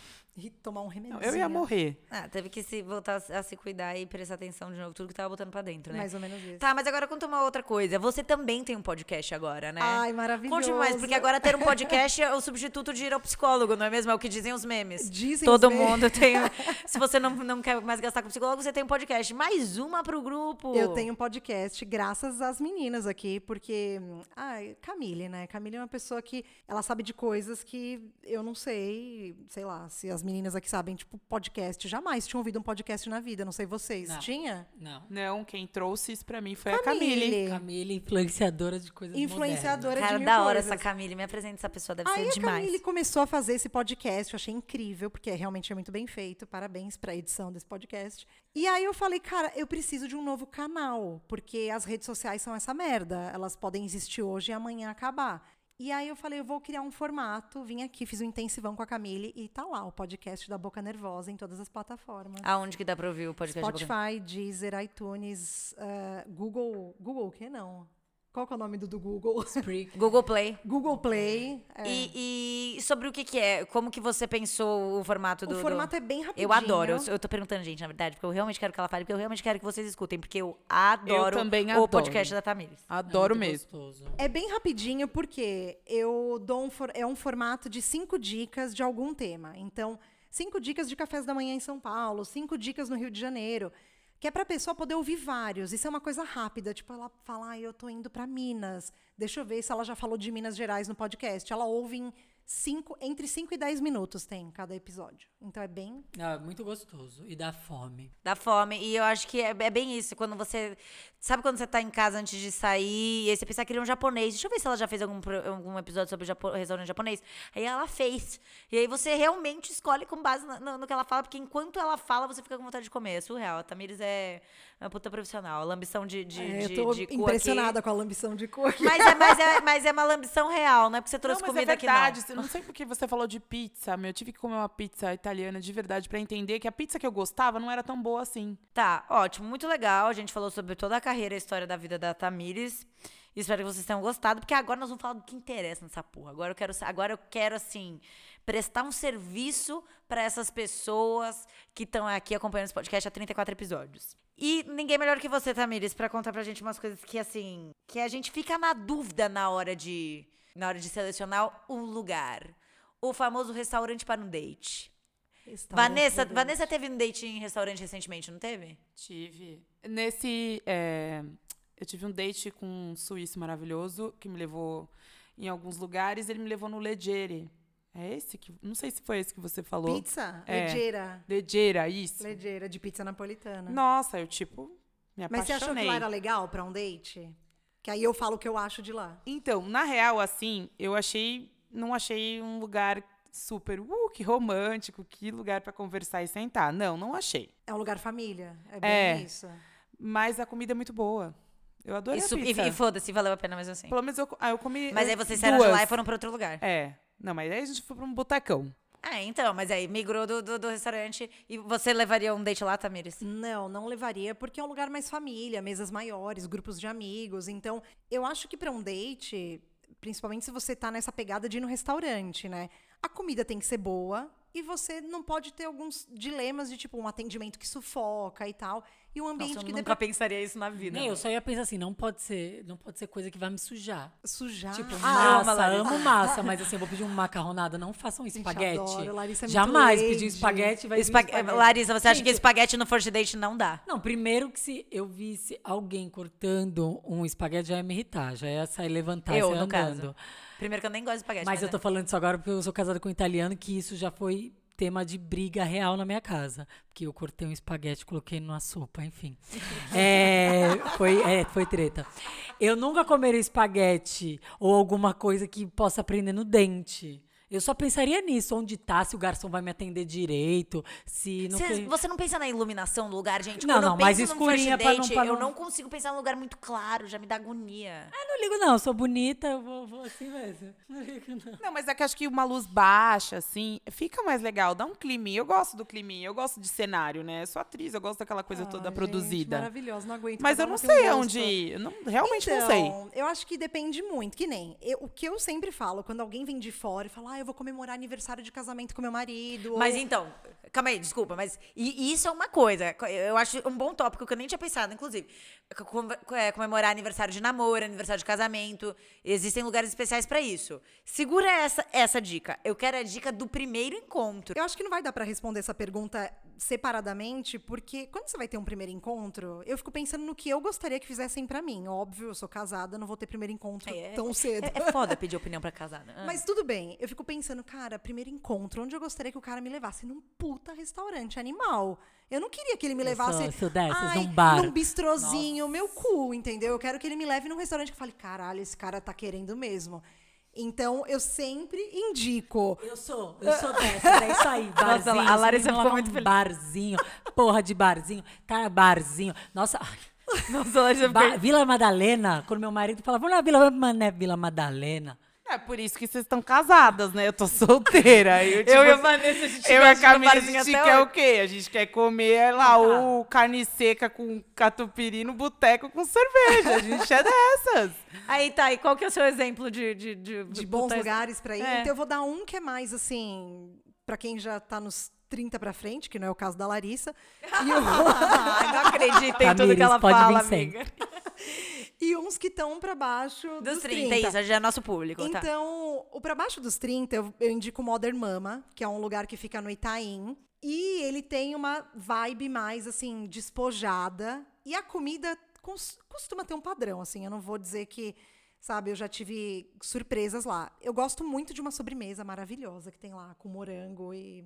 Speaker 4: tomar um remédio.
Speaker 1: Eu ia morrer.
Speaker 3: Ah, teve que se voltar a se cuidar e prestar atenção de novo, tudo que tava botando pra dentro, né?
Speaker 4: Mais ou menos isso.
Speaker 3: Tá, mas agora conta uma outra coisa. Você também tem um podcast agora, né?
Speaker 4: Ai, maravilhoso.
Speaker 3: Conte mais, porque agora ter um podcast é o substituto de ir ao psicólogo, não é mesmo? É o que dizem os memes.
Speaker 4: Dizem
Speaker 3: Todo
Speaker 4: os memes.
Speaker 3: mundo tem. Se você não, não quer mais gastar com psicólogo, você tem um podcast. Mais uma pro grupo.
Speaker 4: Eu tenho um podcast graças às meninas aqui, porque. Ai, Camille, né? Camille é uma pessoa que ela sabe de coisas que eu não sei. Sei lá, se as meninas aqui sabem, tipo, podcast. Jamais tinham ouvido um podcast na vida, não sei vocês.
Speaker 2: Não.
Speaker 4: Tinha?
Speaker 2: Não.
Speaker 1: Não, quem trouxe isso pra mim foi a Camille.
Speaker 2: Camille, influenciadora de coisas
Speaker 4: Influenciadora
Speaker 3: Cara,
Speaker 4: de mil
Speaker 3: da hora
Speaker 4: coisas.
Speaker 3: essa Camille. Me apresenta essa pessoa, deve
Speaker 4: Aí
Speaker 3: ser
Speaker 4: a
Speaker 3: demais.
Speaker 4: Camille começou a fazer esse podcast, eu achei incrível, porque realmente é muito bem feito. Parabéns para a edição desse podcast. E aí eu falei, cara, eu preciso de um novo canal, porque as redes sociais são essa merda. Elas podem existir hoje e amanhã acabar. E aí eu falei, eu vou criar um formato, vim aqui, fiz um intensivão com a Camille e tá lá o podcast da Boca Nervosa em todas as plataformas.
Speaker 3: Aonde que dá pra ouvir o podcast? da Boca-
Speaker 4: Spotify, Deezer, iTunes, eh, Google. Google o quê? Não. Qual que é o nome do, do Google?
Speaker 2: Spreak.
Speaker 3: Google Play.
Speaker 4: Google Play. é.
Speaker 3: E, e sobre o que que é? Como que você pensou o formato do...
Speaker 4: o
Speaker 3: do-
Speaker 4: formato é bem rapidinho.
Speaker 3: Eu adoro. Eu, eu tô perguntando, gente, na verdade, porque eu realmente quero que ela fale, porque eu realmente quero que vocês escutem, porque eu adoro
Speaker 1: também
Speaker 3: o
Speaker 1: adoro.
Speaker 3: podcast da Tamires.
Speaker 1: Adoro
Speaker 2: É
Speaker 1: mesmo.
Speaker 2: Gostoso.
Speaker 4: É bem rapidinho porque eu dou um for- é um formato de cinco dicas de algum tema. Então, cinco dicas de cafés da manhã em São Paulo, cinco dicas no Rio de Janeiro, que é para a pessoa poder ouvir vários. Isso é uma coisa rápida, tipo ela falar, ah, eu tô indo para Minas. Deixa eu ver se ela já falou de Minas Gerais no podcast. Ela ouve em cinco, entre 5 e 10 minutos tem cada episódio. Então é bem
Speaker 2: Não, é muito gostoso. E dá fome.
Speaker 3: Dá fome. E eu acho que é, é bem isso. Quando você. Sabe quando você tá em casa antes de sair e aí você pensa que queria um japonês? Deixa eu ver se ela já fez algum, algum episódio sobre japo, restaurante japonês. Aí ela fez. E aí você realmente escolhe com base na- no, no que ela fala, porque enquanto ela fala, você fica com vontade de comer. É surreal. A Tamires é uma puta profissional. A lambição de, de,
Speaker 4: É,
Speaker 3: de,
Speaker 4: eu tô
Speaker 3: de cu aqui.
Speaker 4: impressionada com a lambição de cor.
Speaker 3: Mas é, mas, é, mas é uma lambição real, não é porque você trouxe
Speaker 1: não, mas
Speaker 3: comida
Speaker 1: é
Speaker 3: aqui
Speaker 1: verdade.
Speaker 3: não.
Speaker 1: Eu não sei porque você falou de pizza, meu. Eu tive que comer uma pizza italiana de verdade pra entender que a pizza que eu gostava não era tão boa assim.
Speaker 3: Tá, ótimo, muito legal. A gente falou sobre toda a carreira e a história da vida da Tamires. Espero que vocês tenham gostado, porque agora nós vamos falar do que interessa nessa porra. Agora eu quero, agora eu quero assim, prestar um serviço pra essas pessoas que estão aqui acompanhando esse podcast há 34 episódios. E ninguém melhor que você, Tamires, pra contar pra gente umas coisas que assim, que a gente fica na dúvida na hora de na hora de selecionar um lugar. O famoso restaurante para um date. Vanessa, Vanessa teve um date em restaurante recentemente, não teve?
Speaker 1: Tive. Nesse. é, eu tive um date com um suíço maravilhoso que me levou em alguns lugares. Ele me levou no Leggere. É esse que. Não sei se foi esse que você falou.
Speaker 4: Pizza?
Speaker 1: É.
Speaker 4: Legeira.
Speaker 1: Leggera, isso.
Speaker 4: Legeira, de pizza napolitana.
Speaker 1: Nossa, eu, tipo, me
Speaker 4: Mas você
Speaker 1: apaixonei.
Speaker 4: achou que lá era legal pra um date? Que aí eu falo o que eu acho de lá.
Speaker 1: Então, na real, assim, eu achei. Não achei um lugar super. Uh, que romântico, que lugar pra conversar e sentar. Não, não achei.
Speaker 4: É um lugar família. É bem
Speaker 1: É.
Speaker 4: isso.
Speaker 1: Mas a comida é muito boa. Eu adorei
Speaker 3: Isso,
Speaker 1: a
Speaker 3: e,
Speaker 1: pizza.
Speaker 3: e foda-se, valeu a pena mesmo assim.
Speaker 1: Pelo menos eu, ah, eu comi.
Speaker 3: Mas
Speaker 1: eh,
Speaker 3: aí vocês saíram de lá e foram pra outro lugar.
Speaker 1: É. Não, mas aí a gente foi pra um botecão.
Speaker 3: Ah, então, mas aí migrou do, do, do restaurante e você levaria um date lá, Tamires?
Speaker 4: Não, não levaria, porque é um lugar mais família, mesas maiores, grupos de amigos. Então, eu acho que pra um date, principalmente se você tá nessa pegada de ir no restaurante, né? A comida tem que ser boa e você não pode ter alguns dilemas de tipo um atendimento que sufoca e tal. E um ambiente
Speaker 3: Nossa, eu
Speaker 4: que
Speaker 3: nunca
Speaker 4: pra
Speaker 3: pensaria isso na vida.
Speaker 2: Nem, eu só ia pensar assim, não pode ser, não pode ser coisa que vai me sujar.
Speaker 4: sujar.
Speaker 2: Tipo,
Speaker 3: Ah,
Speaker 2: massa, amo massa, mas assim, eu vou pedir uma macarronada, não façam espaguete.
Speaker 4: adoro, Larissa é muito
Speaker 2: Jamais
Speaker 4: lady.
Speaker 2: pedir espaguete vai
Speaker 3: Espa-
Speaker 2: espaguete.
Speaker 3: Larissa, você acha que
Speaker 2: Gente,
Speaker 3: espaguete no first date não dá?
Speaker 2: Não, primeiro que se eu visse alguém cortando um espaguete, já ia me irritar, já ia sair levantar
Speaker 3: Eu,
Speaker 2: e sair
Speaker 3: no
Speaker 2: andando.
Speaker 3: caso. Primeiro que eu nem gosto de espaguete.
Speaker 2: Mas eu tô falando isso agora porque eu sou casada com um italiano que isso já foi tema de briga real na minha casa. Porque eu cortei um espaguete, coloquei numa sopa, enfim. É, foi, é, foi treta. Eu nunca comeria espaguete ou alguma coisa que possa prender no dente. Eu só pensaria nisso, onde tá, se o garçom vai me atender direito, se não
Speaker 3: Cê-
Speaker 2: tem-
Speaker 3: Você não pensa na iluminação do lugar, gente?
Speaker 2: Não,
Speaker 3: Quando
Speaker 2: não,
Speaker 3: num
Speaker 2: escurinha pra não- pra
Speaker 3: eu
Speaker 2: não-
Speaker 3: não consigo pensar num lugar muito claro, já me dá agonia.
Speaker 2: Eu não ligo, não. Eu sou bonita, eu vou, vou assim mesmo. Não ligo, não.
Speaker 1: Não, mas é que acho que uma luz baixa, assim, fica mais legal, dá um climinha. Eu gosto do climinha, eu gosto de cenário, né? Eu sou atriz, eu gosto daquela coisa
Speaker 4: Ah,
Speaker 1: toda
Speaker 4: gente,
Speaker 1: produzida.
Speaker 4: Maravilhoso, não aguento.
Speaker 1: Mas eu não
Speaker 4: um
Speaker 1: sei
Speaker 4: gosto.
Speaker 1: aonde ir. Eu não, realmente não sei.
Speaker 4: Então, Eu acho que depende muito. Que nem eu- o que eu sempre falo, quando alguém vem de fora e fala, ah, eu vou comemorar aniversário de casamento com meu marido.
Speaker 3: Mas
Speaker 4: ou-
Speaker 3: então, calma aí, desculpa, mas e- isso é uma coisa. Eu acho um bom tópico que eu nem tinha pensado, inclusive. Com- é, Comemorar aniversário de namoro, aniversário de casamento. Existem lugares especiais pra isso. Segura essa, essa dica. Eu quero a dica do primeiro encontro.
Speaker 4: Eu acho que não vai dar pra responder essa pergunta separadamente, porque quando você vai ter um primeiro encontro, eu fico pensando no que eu gostaria que fizessem pra mim. Óbvio, eu sou casada, não vou ter primeiro encontro
Speaker 3: É,
Speaker 4: tão cedo.
Speaker 3: É, é foda pedir opinião pra casada. Ah.
Speaker 4: Mas tudo bem, eu fico pensando, cara, primeiro encontro, onde eu gostaria que o cara me levasse? Num puta restaurante animal. Eu não queria que ele me
Speaker 2: Eu
Speaker 4: levasse.
Speaker 2: sou- sou dessas,
Speaker 4: ai,
Speaker 2: num bar.
Speaker 4: Num bistrozinho, meu cu, entendeu? Eu quero que ele me leve num restaurante que eu fale, caralho, esse cara tá querendo mesmo. Então, eu sempre indico.
Speaker 2: Eu sou, eu sou dessa, é isso aí, barzinho.
Speaker 3: a Larissa ficou muito feliz.
Speaker 2: Barzinho, porra de barzinho, cara, barzinho. Nossa,
Speaker 3: Nossa, Larissa
Speaker 2: ba- Vila Madalena, quando meu marido falava, vamos na Vila Mané, Vila Madalena.
Speaker 1: É por isso que vocês estão casadas, né? Eu tô solteira. Eu, tipo,
Speaker 3: Eu e a Vanessa, a gente
Speaker 1: Eu e a Camila, a gente quer
Speaker 3: hoje.
Speaker 1: o quê? A gente quer comer lá o carne seca com catupiry no boteco com cerveja. A gente é dessas.
Speaker 3: Aí tá, e qual que é o seu exemplo de... De, de,
Speaker 4: de bons
Speaker 3: puta-
Speaker 4: lugares pra ir.
Speaker 3: É.
Speaker 4: Então eu vou dar um que é mais assim, pra quem já tá nos 30 pra frente, que não é o caso da Larissa. E, o-
Speaker 3: não acredito em tudo
Speaker 2: Tamiris,
Speaker 3: que ela
Speaker 2: pode vir
Speaker 3: fala,
Speaker 2: sempre.
Speaker 3: amiga.
Speaker 4: E uns que estão pra baixo
Speaker 3: Dos
Speaker 4: dos
Speaker 3: 30,
Speaker 4: 30.
Speaker 3: isso, já é nosso público, tá?
Speaker 4: Então, o pra baixo dos 30, eu, eu indico o Modern Mama, que é um lugar que fica no Itaim. E ele tem uma vibe mais, assim, despojada. E a comida costuma ter um padrão, assim. Eu não vou dizer que, sabe, eu já tive surpresas lá. Eu gosto muito de uma sobremesa maravilhosa que tem lá, com morango e...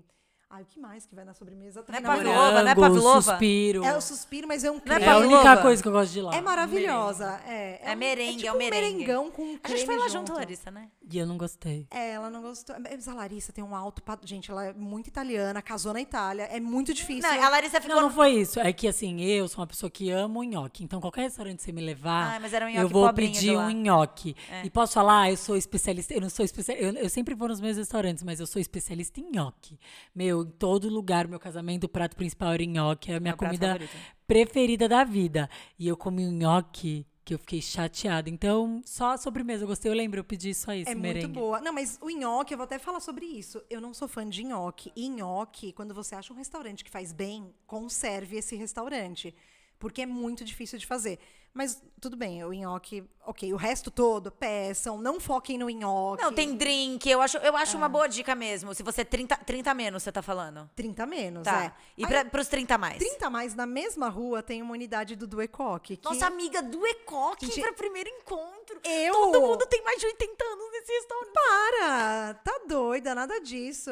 Speaker 4: Ai, o que mais que vai na sobremesa?
Speaker 3: Não é pavlova, não é pavlova?
Speaker 2: suspiro.
Speaker 4: É o suspiro, mas é um
Speaker 3: Não é
Speaker 4: creme.
Speaker 2: É a única coisa que eu gosto de lá.
Speaker 4: É maravilhosa. É,
Speaker 3: É
Speaker 4: um-
Speaker 3: merengue,
Speaker 4: tipo
Speaker 3: é o merengue.
Speaker 4: um merengão com
Speaker 3: A gente foi
Speaker 4: creme
Speaker 3: lá junto,
Speaker 4: junto.
Speaker 3: Larissa, né?
Speaker 2: E eu não gostei.
Speaker 4: É, ela não gostou. Mas a Larissa tem um alto. pa- Gente, ela é muito italiana, casou na Itália. É muito difícil.
Speaker 3: Não, a Larissa ficou...
Speaker 2: Não, não foi isso. É que assim, eu sou uma pessoa que amo nhoque. Então, qualquer restaurante que você me levar,
Speaker 3: Ah, mas era um
Speaker 2: eu vou pedir um nhoque.
Speaker 3: É.
Speaker 2: E posso falar, eu sou especialista. Eu não sou especialista. Eu, eu sempre vou nos meus restaurantes, mas eu sou especialista em nhoque. Meu, em todo lugar, meu casamento, o prato principal era nhoque. É a minha comida
Speaker 3: favorito.
Speaker 2: preferida da vida. E eu comi um nhoque que eu fiquei chateada. Então, só a sobremesa. Eu gostei, eu lembro, eu pedi só isso,
Speaker 4: É
Speaker 2: merengue.
Speaker 4: muito boa. Não, mas o nhoque, eu vou até falar sobre isso. Eu não sou fã de nhoque. E nhoque, quando você acha um restaurante que faz bem, conserve esse restaurante. Porque é muito difícil de fazer. Mas tudo bem, o nhoque, ok. O resto todo, peçam, não foquem no nhoque.
Speaker 3: Não, tem drink, eu acho, eu acho uma boa dica mesmo. Se você é 30, 30 menos, você tá falando.
Speaker 4: 30 menos,
Speaker 3: Tá.
Speaker 4: é.
Speaker 3: E
Speaker 4: Aí,
Speaker 3: pra, pros 30 a mais?
Speaker 4: 30 a mais, na mesma rua, tem uma unidade do Duecoque. que
Speaker 3: Nossa amiga do Ecoque
Speaker 4: Gente,
Speaker 3: pra primeiro encontro.
Speaker 4: eu-
Speaker 3: Todo mundo tem mais de 80 anos nesse restaurante.
Speaker 4: Para! Tá doida, nada disso.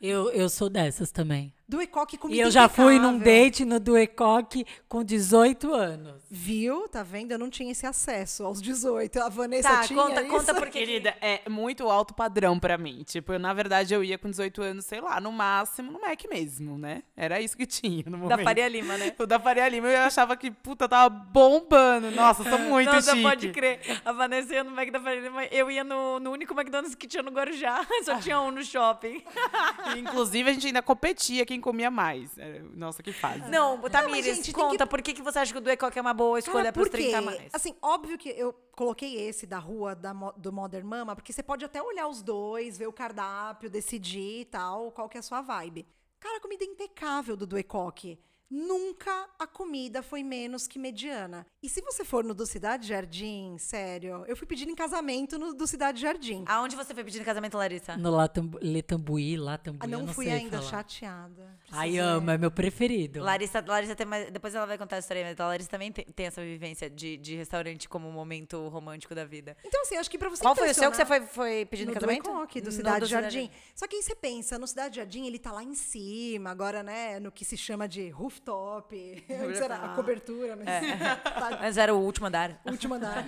Speaker 2: Eu, eu sou dessas também.
Speaker 4: Duecoque comida
Speaker 2: E eu já fui num date no Duecoque com 18 anos.
Speaker 4: Viu? Tá vendo? Eu não tinha esse acesso aos 18. A Vanessa
Speaker 3: Tá,
Speaker 4: tinha
Speaker 3: conta,
Speaker 4: isso.
Speaker 3: conta porque...
Speaker 1: Querida, é muito alto padrão pra mim. Tipo, eu, na verdade, eu ia com 18 anos, sei lá, no máximo no Mac mesmo, né? Era isso que tinha no momento.
Speaker 3: Da Faria Lima, né?
Speaker 1: O da Faria Lima, eu achava que, puta, tava bombando. Nossa, sou muito
Speaker 3: Nossa,
Speaker 1: chique.
Speaker 3: pode crer. A Vanessa ia no Mac da Faria Lima, eu ia no, no único McDonald's que tinha no Guarujá. Só tinha um no shopping.
Speaker 1: Inclusive, a gente ainda competia quem comia mais. É, Nossa, que fase.
Speaker 3: Não, Tamires,
Speaker 4: gente, tem
Speaker 3: conta,
Speaker 4: que-
Speaker 3: por que, que você acha que o do Ecoque é uma boa escolha
Speaker 4: por quê?
Speaker 3: 30 a mais?
Speaker 4: Assim, óbvio que eu coloquei esse da rua da, do Modern Mama, porque você pode até olhar os dois, ver o cardápio, decidir e tal, qual que é a sua vibe. Cara, a comida é impecável do Duecoque. Nunca a comida foi menos que mediana. E se você for no do Cidade Jardim, sério, eu fui pedindo em casamento no do Cidade Jardim.
Speaker 3: Aonde você foi pedindo casamento, Larissa?
Speaker 2: No Latambu- Letambuí, Latambuí,
Speaker 4: Ah,
Speaker 2: eu
Speaker 4: não,
Speaker 2: não
Speaker 4: fui
Speaker 2: sei
Speaker 4: ainda
Speaker 2: falar.
Speaker 4: chateada.
Speaker 2: Ai, amo, é meu preferido.
Speaker 3: Larissa, Larissa tem mais, depois ela vai contar a história, mas a Larissa também tem, tem essa vivência de, de restaurante como um momento romântico da vida.
Speaker 4: Então, assim, acho que pra você
Speaker 3: Qual foi o seu que você foi, foi pedindo
Speaker 4: no
Speaker 3: casamento?
Speaker 4: Duecoque, do
Speaker 3: No
Speaker 4: Cidade
Speaker 3: do
Speaker 4: Jardim. Só que aí você pensa, no Cidade Jardim ele tá lá em cima, agora, né, no que se chama de rooftop. Antes era a cobertura, mas tá
Speaker 3: Mas era o último andar.
Speaker 4: último andar.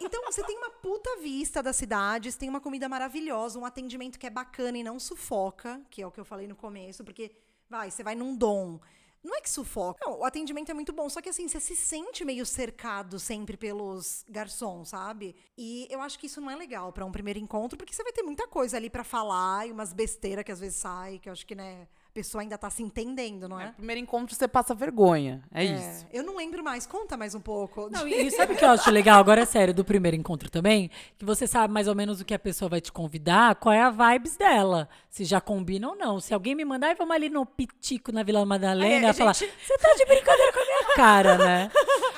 Speaker 4: Então, você tem uma puta vista da cidade, você tem uma comida maravilhosa, um atendimento que é bacana e não sufoca, que é o que eu falei no começo, porque, vai, você vai num dom. Não é que sufoca. Não, o atendimento é muito bom, só que assim, você se sente meio cercado sempre pelos garçons, sabe? E eu acho que isso não é legal pra um primeiro encontro, porque você vai ter muita coisa ali pra falar e umas besteiras que às vezes sai, que eu acho que, né, pessoa ainda tá se entendendo, não
Speaker 1: É,
Speaker 4: é?
Speaker 1: primeiro encontro você passa vergonha. É, isso.
Speaker 4: Eu não lembro mais. Conta mais um pouco.
Speaker 2: Não, e, e sabe o que eu acho legal? Agora é sério, do primeiro encontro também, que você sabe mais ou menos o que a pessoa vai te convidar, qual é a vibes dela. Se já combina ou não. Se alguém me mandar, "Ai, vamos ali no Pitico, na Vila Madalena, eu falar, você tá de brincadeira com a minha cara, né?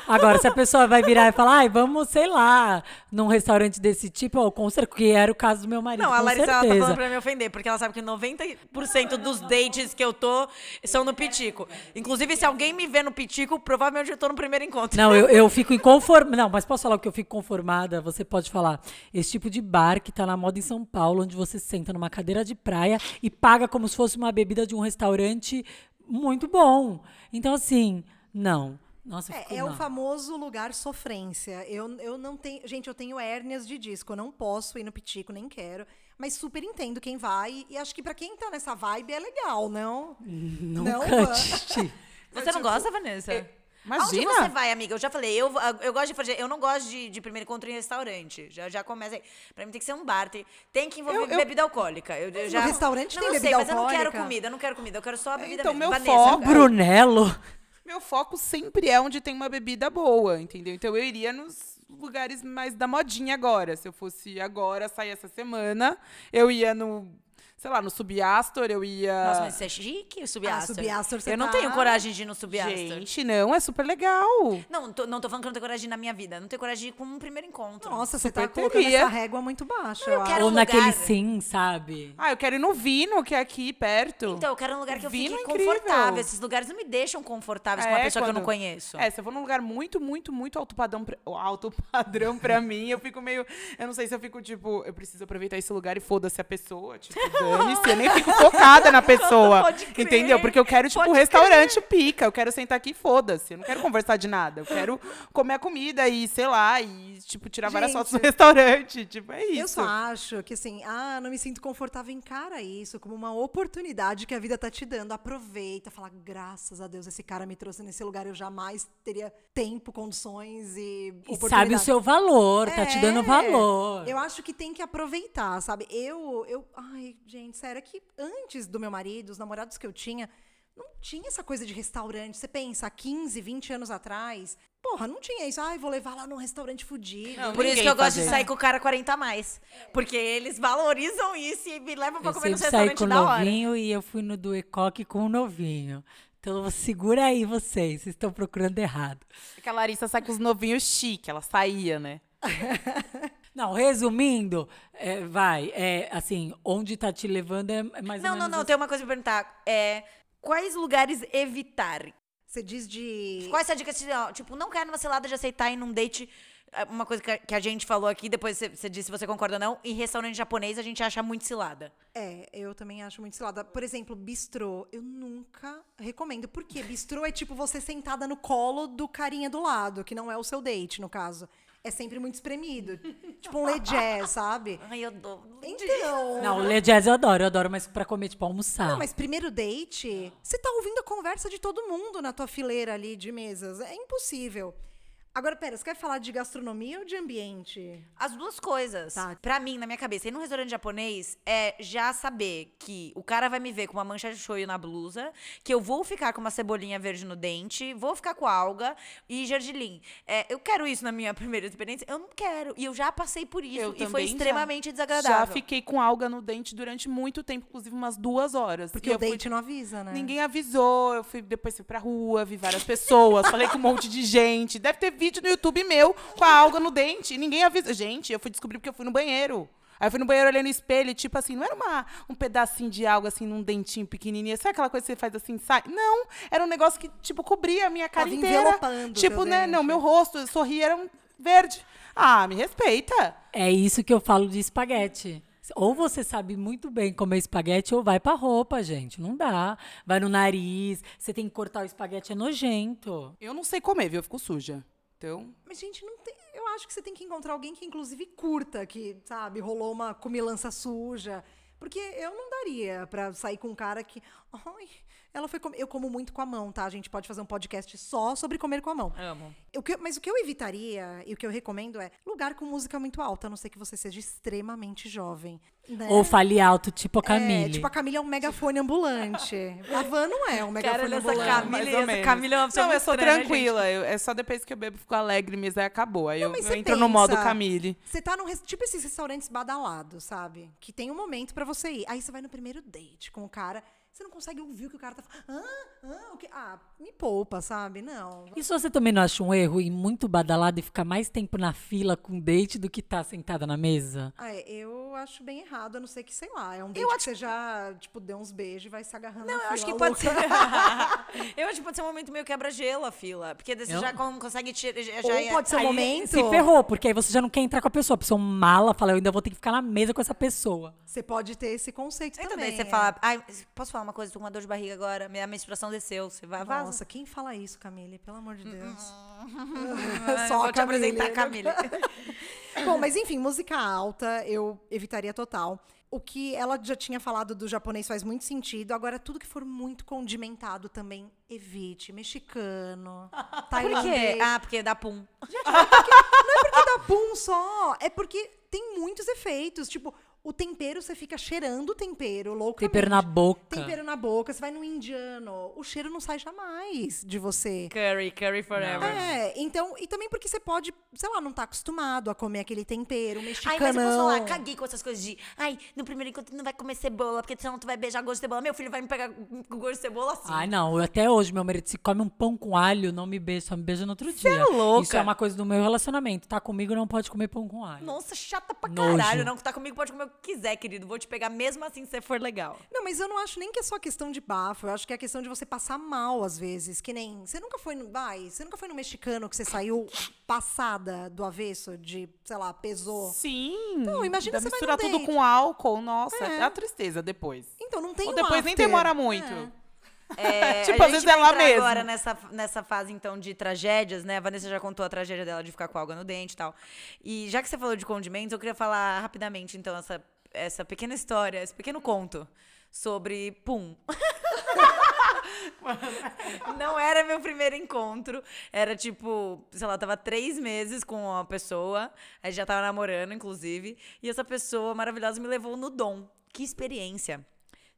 Speaker 2: Agora, se a pessoa vai virar e falar, ai, vamos, sei lá, num restaurante desse tipo, ó, com certeza, que era o caso do meu marido,
Speaker 3: Não, a Larissa ela tá
Speaker 2: certeza.
Speaker 3: falando pra me ofender, porque ela sabe que 90% dos dates que eu tô são no Pitico. Inclusive, se alguém me vê no Pitico, provavelmente eu tô no primeiro encontro.
Speaker 2: Não, eu, eu fico inconformada. Não, mas posso falar o que eu fico conformada? Você pode falar. Esse tipo de bar que tá na moda em São Paulo, onde você senta numa cadeira de praia e paga como se fosse uma bebida de um restaurante muito bom. Então, assim, não. Nossa, fico
Speaker 4: É, é o famoso lugar sofrência. Eu, eu não tenho. Gente, eu tenho hérnias de disco. Eu não posso ir no Pitico, nem quero. Mas super entendo quem vai. E acho que pra quem tá nessa vibe é legal, não?
Speaker 2: Nunca
Speaker 4: não
Speaker 3: Você não gosta, Vanessa?
Speaker 1: Imagina.
Speaker 3: Aonde você vai, amiga? Eu já falei, eu, eu gosto de fazer. Eu não gosto de, de primeiro encontro em restaurante. Já, já começa aí. Pra mim tem que ser um bar. Tem, tem que envolver
Speaker 1: Eu- eu-
Speaker 3: bebida alcoólica. Eu, eu já,
Speaker 4: restaurante
Speaker 3: não,
Speaker 4: tem
Speaker 3: eu sei,
Speaker 4: bebida
Speaker 3: mas eu não quero
Speaker 4: alcoólica?
Speaker 3: comida, eu não quero comida. Eu quero só a bebida
Speaker 1: Então,
Speaker 3: mesmo.
Speaker 1: meu
Speaker 3: Vanessa,
Speaker 1: foco-
Speaker 2: Brunello.
Speaker 1: Meu foco sempre é onde tem uma bebida boa, entendeu? Então eu iria nos lugares mais da modinha agora. Se eu fosse agora, sair essa semana, eu ia no, sei lá, no Subiastor, eu ia.
Speaker 3: Nossa, mas você é chique, o Subiastor.
Speaker 4: Ah, Subiastor, você
Speaker 3: Eu não
Speaker 4: tá-
Speaker 3: tenho coragem de ir no Subiastor.
Speaker 1: Gente, não, é super legal.
Speaker 3: Não, tô, não tô falando que eu não tenho coragem de ir na minha vida. Não tenho coragem de ir com um primeiro encontro.
Speaker 4: Nossa, você tá colocando
Speaker 1: teria.
Speaker 4: essa régua muito baixa.
Speaker 3: eu
Speaker 4: acho.
Speaker 3: quero
Speaker 2: Ou
Speaker 3: um
Speaker 2: naquele sim, sabe?
Speaker 1: Ah, eu quero ir no Vino, que é aqui perto.
Speaker 3: Então, eu quero um lugar que eu
Speaker 1: Vino
Speaker 3: fique
Speaker 1: é incrível.
Speaker 3: confortável. Esses lugares não me deixam confortáveis com uma
Speaker 1: É,
Speaker 3: pessoa que eu não
Speaker 1: quando-
Speaker 3: conheço.
Speaker 1: É, se eu vou num lugar muito, muito, muito alto padrão, pra, alto padrão pra mim, eu fico meio. Eu não sei se eu fico, tipo, eu preciso aproveitar esse lugar e foda-se a pessoa. Tipo, dane-se. Eu nem fico focada na pessoa.
Speaker 3: Crer.
Speaker 1: entendeu? Porque eu quero, tipo,
Speaker 3: Pode
Speaker 1: um restaurante pica. Eu quero sentar aqui e foda-se. Eu não quero conversar de nada. Eu quero comer a comida e, sei lá, e, tipo, tirar várias
Speaker 4: Gente,
Speaker 1: fotos no restaurante. Tipo, é isso.
Speaker 4: Eu só acho que assim, ah, não me sinto confortável, encara isso como uma oportunidade que a vida tá te dando. Aproveita, fala, graças a Deus, esse cara me trouxe nesse lugar, eu jamais teria tempo, condições e,
Speaker 2: E sabe o seu valor, tá te dando
Speaker 4: É,
Speaker 2: valor.
Speaker 4: Eu acho que tem que aproveitar, sabe? Eu, eu, ai, gente, sério, é que antes do meu marido, os namorados que eu tinha, não tinha essa coisa de restaurante. Você pensa, há 15, 20 anos atrás, porra, não tinha isso. Ai, vou levar lá num restaurante fudido.
Speaker 1: Não,
Speaker 3: Por isso que eu gosto de sair com o cara 40 a mais. Porque eles valorizam isso e me levam pra
Speaker 2: Eu
Speaker 3: comer no restaurante
Speaker 2: com o
Speaker 3: da hora.
Speaker 2: novinho e eu fui no do Ecoque com o novinho. Então segura aí vocês, vocês estão procurando errado.
Speaker 1: É que a Larissa sai com os novinhos chique. Ela saía, né?
Speaker 2: Não, resumindo, é, vai, é assim, onde tá te levando é, mais ou
Speaker 3: Não, não,
Speaker 2: menos
Speaker 3: não.
Speaker 2: assim.
Speaker 3: Tem uma coisa pra perguntar. É, quais lugares evitar?
Speaker 4: Você diz de.
Speaker 3: Qual é essa dica? assim, Tipo, não quero uma cilada de aceitar ir num date. é, Uma coisa que a, gente falou aqui, depois você, você disse se você concorda ou não. Em restaurante japonês a gente acha muito cilada.
Speaker 4: É, eu também acho muito cilada. Por exemplo, bistrô, eu nunca recomendo. Porque bistrô é tipo você sentada no colo do carinha do lado, que não é o seu date, no caso. É sempre muito espremido. tipo um legé, sabe?
Speaker 3: Ai, eu dou.
Speaker 4: Então.
Speaker 2: Não, o Le Jazz eu adoro, eu adoro, mas pra comer, tipo, almoçar.
Speaker 4: Não, mas primeiro date, você tá ouvindo a conversa de todo mundo na tua fileira ali de mesas. É impossível. Agora, pera, você quer falar de gastronomia ou de ambiente?
Speaker 3: As duas coisas.
Speaker 4: Tá.
Speaker 3: Pra mim, na minha cabeça, ir num restaurante japonês é já saber que o cara vai me ver com uma mancha de shoyu na blusa, que eu vou ficar com uma cebolinha verde no dente, vou ficar com alga e gergelim. É, eu quero isso na minha primeira experiência? Eu não quero. E eu já passei por isso.
Speaker 1: Eu
Speaker 3: e foi
Speaker 1: já.
Speaker 3: extremamente
Speaker 1: Já
Speaker 3: desagradável.
Speaker 1: fiquei com alga no dente durante muito tempo, inclusive umas duas horas.
Speaker 4: Porque
Speaker 1: E
Speaker 4: o
Speaker 1: eu fui
Speaker 4: não avisa, né?
Speaker 1: Ninguém avisou, eu fui depois fui pra rua, vi várias pessoas, falei com um monte de gente. Deve ter vídeo no YouTube meu com a alga no dente. E ninguém avisa. Gente, eu fui descobrir porque eu fui no banheiro. Aí eu fui no banheiro olhando no espelho, e, tipo assim, não era uma, um pedacinho de alga assim num dentinho pequenininho. Sabe aquela coisa que você faz assim, sai? Não, era um negócio que, tipo, cobria a minha cara
Speaker 4: Tava
Speaker 1: inteira. Tipo, né?
Speaker 4: dente.
Speaker 1: Não, meu rosto, eu sorria, era um verde. Ah, me respeita.
Speaker 2: É isso que eu falo de espaguete. Ou você sabe muito bem comer espaguete ou vai pra roupa, gente. Não dá. Vai no nariz, você tem que cortar o espaguete, é nojento.
Speaker 1: Eu não sei comer, viu? Eu fico suja. Então,
Speaker 4: Mas, gente, não tem. Eu acho que você tem que encontrar alguém que, inclusive, curta, que, sabe, rolou uma comilança suja. Porque eu não daria pra sair com um cara que. Ai, Ela foi comer. Eu como muito com a mão, tá? A gente pode fazer um podcast só sobre comer com a mão.
Speaker 3: Amo.
Speaker 4: O que, mas o que eu evitaria e o que eu recomendo é lugar com música muito alta, a não ser que você seja extremamente jovem. Né?
Speaker 2: Ou fale alto, tipo a
Speaker 4: É,
Speaker 2: Camille.
Speaker 4: tipo, a Camila é um megafone ambulante. A Van não é um megafone
Speaker 3: Cara,
Speaker 4: ambulante.
Speaker 3: Camila-
Speaker 1: mais ou
Speaker 3: essa
Speaker 1: menos.
Speaker 3: Camila é uma pessoa
Speaker 1: Não, eu sou
Speaker 3: estranha,
Speaker 1: tranquila. eu- é só depois que eu bebo, fico alegre mesmo, aí acabou. Aí eu,
Speaker 4: mas
Speaker 1: eu
Speaker 4: você
Speaker 1: entro no modo
Speaker 4: pensa-
Speaker 1: Camille.
Speaker 4: Você tá num. Tipo esses restaurantes badalados, sabe? Que tem um momento pra você ir. Aí você vai no primeiro date com o cara. Você não consegue ouvir o que o cara tá falando. Ah, ah, o que? Ah, me poupa, sabe? Não.
Speaker 2: Isso você também não acha um erro ir muito badalado e ficar mais tempo na fila com date do que tá sentada na mesa?
Speaker 4: Ah, é, eu acho bem errado, a não ser que, sei lá, é um date que você já, tipo, deu uns beijos e vai se agarrando
Speaker 3: Não,
Speaker 4: na
Speaker 3: eu acho que pode ser. eu acho que pode ser um momento meio quebra-gelo a fila. Porque você
Speaker 2: Eu-
Speaker 3: já con- consegue tirar. Já,
Speaker 4: Ou
Speaker 3: já é-
Speaker 4: pode ser um
Speaker 2: Aí
Speaker 4: momento.
Speaker 2: Se ferrou, porque aí você já não quer entrar com a pessoa. A pessoa mala, fala, eu ainda vou ter que ficar na mesa com essa pessoa.
Speaker 4: Você pode ter esse conceito
Speaker 3: Então
Speaker 4: também.
Speaker 3: daí você
Speaker 4: é.
Speaker 3: fala, ai, posso falar uma coisa? Tô com uma dor de barriga agora, minha menstruação desceu. Você vai, vaza.
Speaker 4: Nossa, quem fala isso, Camille? Pelo amor de Deus.
Speaker 3: Ah,
Speaker 4: Só
Speaker 3: vou te apresentar a
Speaker 4: Camille. Bom, mas enfim, música alta eu evitaria total. O que ela já tinha falado do japonês faz muito sentido. Agora, tudo que for muito condimentado também, evite. Mexicano,
Speaker 3: Por
Speaker 4: tailandês.
Speaker 3: quê? Ah, porque dá pum.
Speaker 4: porque dá pum só. É porque tem muitos efeitos. Tipo, o tempero, você fica cheirando o tempero, loucamente.
Speaker 2: Tempero na boca.
Speaker 4: Tempero na boca. Você vai no indiano, o cheiro não sai jamais de você.
Speaker 3: Curry, curry forever.
Speaker 4: É, então, e também porque você pode, sei lá, não tá acostumado a comer aquele tempero
Speaker 3: Ai,
Speaker 4: mexicano.
Speaker 3: mas eu posso falar, caguei com essas coisas de. Ai, no primeiro encontro tu não vai comer cebola, porque senão tu vai beijar gosto de cebola. Meu filho vai me pegar com gosto de cebola assim.
Speaker 2: Ai, não. eu- Até hoje, meu marido, se come um pão com alho, não me beija, só me beija no outro dia.
Speaker 3: é louca.
Speaker 2: Isso é uma coisa do meu relacionamento. Tá comigo, não pode comer pão com alho.
Speaker 3: Nossa, chata pra
Speaker 2: Nojo.
Speaker 3: caralho. Não, que tá comigo pode comer quiser, querido. Vou te pegar mesmo assim se você for legal.
Speaker 4: Não, mas eu não acho nem que é só questão de bafo. Eu acho que é questão de você passar mal, às vezes. Que nem. Você nunca foi no. Vai, você nunca foi no mexicano que você saiu passada do avesso, de, sei lá, pesou.
Speaker 1: Sim.
Speaker 4: Não, imagina você vai
Speaker 1: misturar
Speaker 4: num
Speaker 1: tudo
Speaker 4: date.
Speaker 1: com álcool, nossa,
Speaker 4: É.
Speaker 1: é a tristeza depois.
Speaker 4: Então não tem
Speaker 1: Ou
Speaker 4: um
Speaker 1: depois nem
Speaker 4: after.
Speaker 1: demora muito.
Speaker 3: É,
Speaker 1: Tipo,
Speaker 3: a
Speaker 1: às
Speaker 3: gente
Speaker 1: vezes
Speaker 3: vai
Speaker 1: é lá mesmo.
Speaker 3: agora nessa, nessa fase, então, de tragédias, né? A Vanessa já contou a tragédia dela de ficar com alga no dente e tal. E já que você falou de condimentos, eu queria falar rapidamente, então, essa, essa pequena história, esse pequeno conto sobre pum. Não era meu primeiro encontro. Era tipo, sei lá, tava três meses com uma pessoa. A gente já tava namorando, inclusive. E essa pessoa maravilhosa me levou no Dom. Que experiência.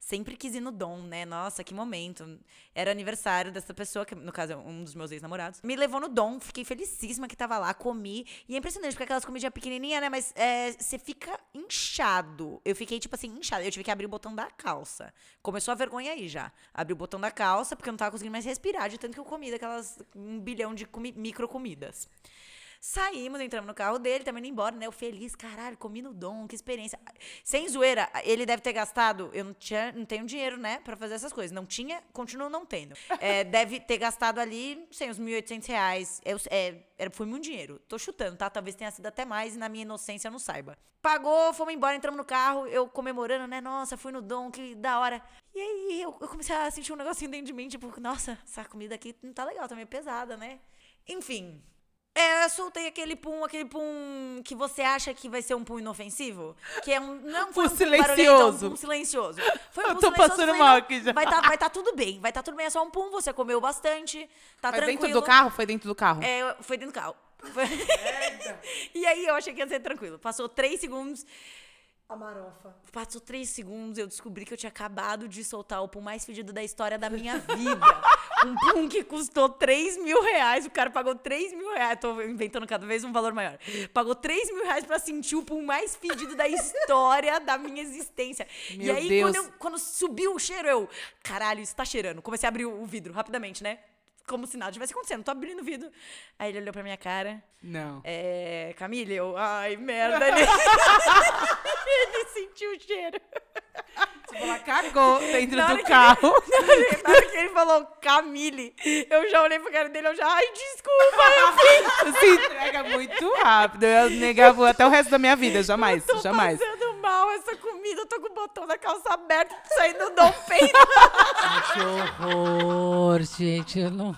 Speaker 3: Sempre quis ir no Dom, né? Nossa, que momento. Era aniversário dessa pessoa, que no caso é um dos meus ex-namorados. Me levou no Dom, fiquei felicíssima que tava lá, comi. E é impressionante, porque aquelas comidinhas pequenininhas, né? Mas é, você fica inchado. Eu fiquei, tipo assim, inchada. Eu tive que abrir o botão da calça. Começou a vergonha aí já. Abri o botão da calça, porque eu não tava conseguindo mais respirar, de tanto que eu comi daquelas um bilhão de micro comidas. Saímos, entramos no carro dele, também indo embora, né? Eu feliz, caralho, comi no Dom, que experiência. Sem zoeira, ele deve ter gastado. Eu não, tinha, não tenho dinheiro, né, pra fazer essas coisas. Não tinha, continuo não tendo. É, deve ter gastado ali, sei, uns 1.800 reais. Eu, é, era, foi muito dinheiro. Tô chutando, tá? Talvez tenha sido até mais e na minha inocência eu não saiba. Pagou, fomos embora, entramos no carro, eu comemorando, né? Nossa, fui no Dom, que da hora. E aí eu, eu comecei a sentir um negocinho dentro de mim, tipo, nossa, essa comida aqui não tá legal, tá meio pesada, né? Enfim, é, eu soltei aquele pum, aquele pum que você acha que vai ser um pum inofensivo. Que é um. Não foi um é
Speaker 1: silencioso.
Speaker 3: um pum silencioso. Foi um
Speaker 1: Eu tô
Speaker 3: silencioso,
Speaker 1: passando mal aqui já.
Speaker 3: Vai tá, vai tá tudo bem, vai tá tudo bem, é só um pum, você comeu bastante, tá
Speaker 1: Mas
Speaker 3: tranquilo.
Speaker 1: dentro do carro? Foi dentro do carro?
Speaker 3: É, foi dentro do carro. Foi- e aí eu achei que ia ser tranquilo. Passou três segundos.
Speaker 4: A marofa.
Speaker 3: Passou três segundos, eu descobri que eu tinha acabado de soltar o pum mais fedido da história da minha vida. um pum que custou 3 mil reais. O cara pagou 3 mil reais. Tô inventando cada vez um valor maior. Pagou 3 mil reais pra sentir o pum mais fedido da história da minha existência. e
Speaker 1: Meu
Speaker 3: aí,
Speaker 1: Deus.
Speaker 3: Quando, eu- quando subiu o cheiro, eu. Caralho, isso tá cheirando. Comecei a abrir o vidro rapidamente, né? Como se nada tivesse acontecendo. Tô abrindo o vidro. Aí ele olhou pra minha cara.
Speaker 1: Não.
Speaker 3: É. Camille, eu. Ai, merda. Ele, ele sentiu o cheiro.
Speaker 1: Ela cagou dentro do carro.
Speaker 3: Na hora que ele falou Camille, eu já olhei pra cara dele, eu já, ai, desculpa, eu
Speaker 1: Se entrega muito rápido. Eu negava até o resto da minha vida. Jamais, jamais.
Speaker 3: passando mal essa comida, eu tô com o botão da calça aberta, saindo Dom Peito.
Speaker 2: Que horror, gente. Eu não...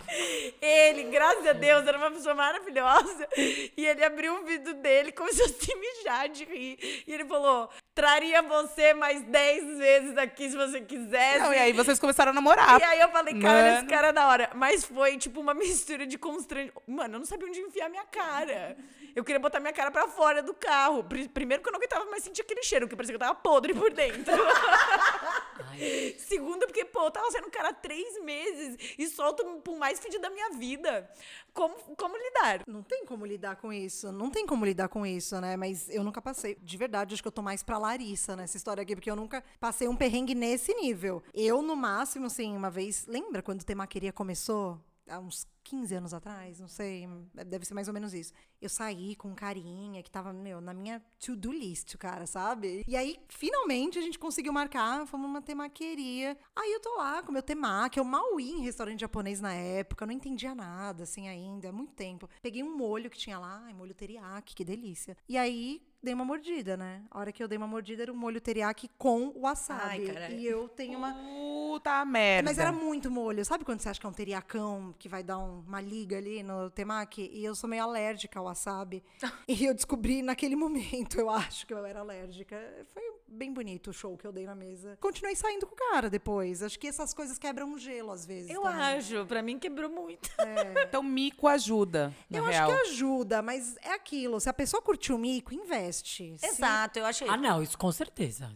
Speaker 3: Ele, graças a Deus, era uma pessoa maravilhosa. E ele abriu o vidro dele, começou a se mijar de rir. E ele falou, traria você mais 10 vezes aqui se você quisesse.
Speaker 1: Não, e aí vocês começaram a namorar.
Speaker 3: E aí eu falei, cara, esse
Speaker 1: Mano.
Speaker 3: cara é da hora. Mas foi tipo uma mistura de constrangimento. Mano, eu não sabia onde enfiar minha cara. Eu queria botar minha cara pra fora do carro. Pri- Primeiro que eu não aguentava mais sentir aquele cheiro, que parecia que eu tava podre por dentro. Segundo, porque, pô, eu tava sendo um cara há três meses e solto por mais fedido da minha vida. Como, como lidar?
Speaker 4: Não tem como lidar com isso. Não tem como lidar com isso, né? Mas eu nunca passei. De verdade, acho que eu tô mais pra Larissa nessa história aqui, porque eu nunca passei um perrengue nesse nível. Eu, no máximo, assim, uma vez. Lembra quando o Temaqueria começou? Há uns 15 anos atrás, não sei. Deve ser mais ou menos isso. Eu saí com um carinha que tava, meu, na minha to-do list, cara, sabe? E aí, finalmente, a gente conseguiu marcar, fomos numa temaqueria. Aí eu tô lá com meu temaki, eu mal ia em restaurante japonês na época, não entendia nada, assim, ainda, há muito tempo. Peguei um molho que tinha lá, molho teriyaki, que delícia. E aí, dei uma mordida, né? A hora que eu dei uma mordida era um molho teriyaki com wasabi.
Speaker 3: Ai, caralho.
Speaker 4: e eu tenho uma...
Speaker 1: Puta merda.
Speaker 4: Mas era muito molho. Sabe quando você acha que é um teriacão que vai dar um- uma liga ali no temaki? E eu sou meio alérgica ao wasabi. e eu descobri naquele momento, eu acho que eu era alérgica. Foi bem bonito o show que eu dei na mesa. Continuei saindo com o cara depois. Acho que essas coisas quebram o gelo às vezes.
Speaker 3: Eu
Speaker 4: também.
Speaker 3: acho, pra mim quebrou muito.
Speaker 1: Então mico ajuda, na
Speaker 4: Eu
Speaker 1: real.
Speaker 4: acho que ajuda, mas é aquilo. Se a pessoa curtiu o mico, investe. Se-
Speaker 3: Exato, eu achei.
Speaker 2: Ah, não, isso com certeza.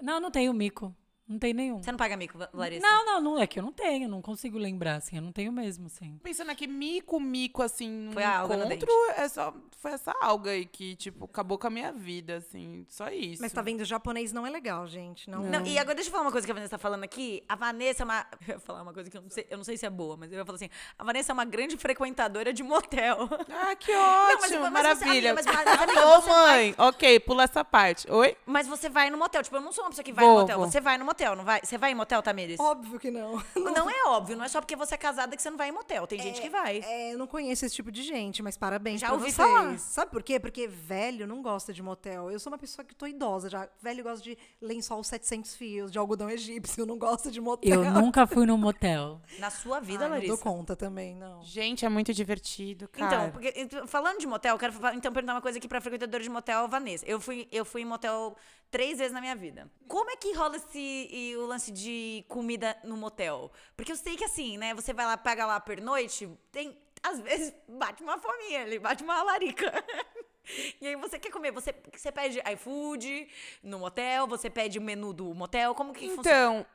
Speaker 2: Não, não tenho mico. Não tem nenhum.
Speaker 3: Você não paga mico, Larissa?
Speaker 2: Não, não, não, é que eu não tenho, não consigo lembrar, assim, eu não tenho mesmo, assim.
Speaker 1: Pensando aqui, mico, mico, assim,
Speaker 3: Foi a alga no
Speaker 1: encontro, é só, foi essa alga aí que, tipo, acabou com a minha vida, assim, só isso.
Speaker 4: Mas tá vendo, japonês não é legal, gente. Não,
Speaker 3: Não, e agora deixa eu falar uma coisa que a Vanessa tá falando aqui. A Vanessa é uma. Eu ia falar uma coisa que eu não sei, eu não sei se é boa, mas eu ia falar assim: a Vanessa é uma grande frequentadora de motel.
Speaker 1: Ah, que ótimo,
Speaker 3: mas
Speaker 1: maravilha.
Speaker 3: amiga, mas- mas,
Speaker 1: Alô,
Speaker 3: você
Speaker 1: mãe. Ok, pula essa parte. Oi?
Speaker 3: Mas você vai no motel. Tipo, eu não sou uma pessoa que vai
Speaker 1: Vou,
Speaker 3: no motel.
Speaker 1: vou.
Speaker 3: Você vai no motel, não vai? Você vai em motel, Tamires?
Speaker 4: Óbvio que não.
Speaker 3: Não é óbvio, não é só porque você é casada que você não vai em motel. Tem gente que vai.
Speaker 4: É, eu não conheço esse tipo de gente, mas parabéns
Speaker 3: Já
Speaker 4: pra
Speaker 3: ouvi
Speaker 4: vocês.
Speaker 3: falar.
Speaker 4: Sabe por quê? Porque velho não gosta de motel. Eu sou uma pessoa que tô idosa já. Velho gosta de lençol 700 fios, de algodão egípcio, não gosta de motel.
Speaker 2: Eu nunca fui num motel.
Speaker 3: Na sua vida,
Speaker 4: Ai, não
Speaker 3: Larissa.
Speaker 4: dou conta também, não.
Speaker 1: Gente, é muito divertido, cara.
Speaker 3: Então, porque, então, falando de motel, eu quero então perguntar uma coisa aqui pra frequentadora de motel, Vanessa. Eu fui, eu fui em motel três vezes na minha vida. Como é que rola esse e o lance de comida no motel? Porque eu sei que assim, né? Você vai lá, paga lá per noite, tem. Às vezes bate uma fominha ali, bate uma larica. E aí você quer comer, você, você pede iFood no motel, você pede o menu do motel, como que funciona?
Speaker 1: Então,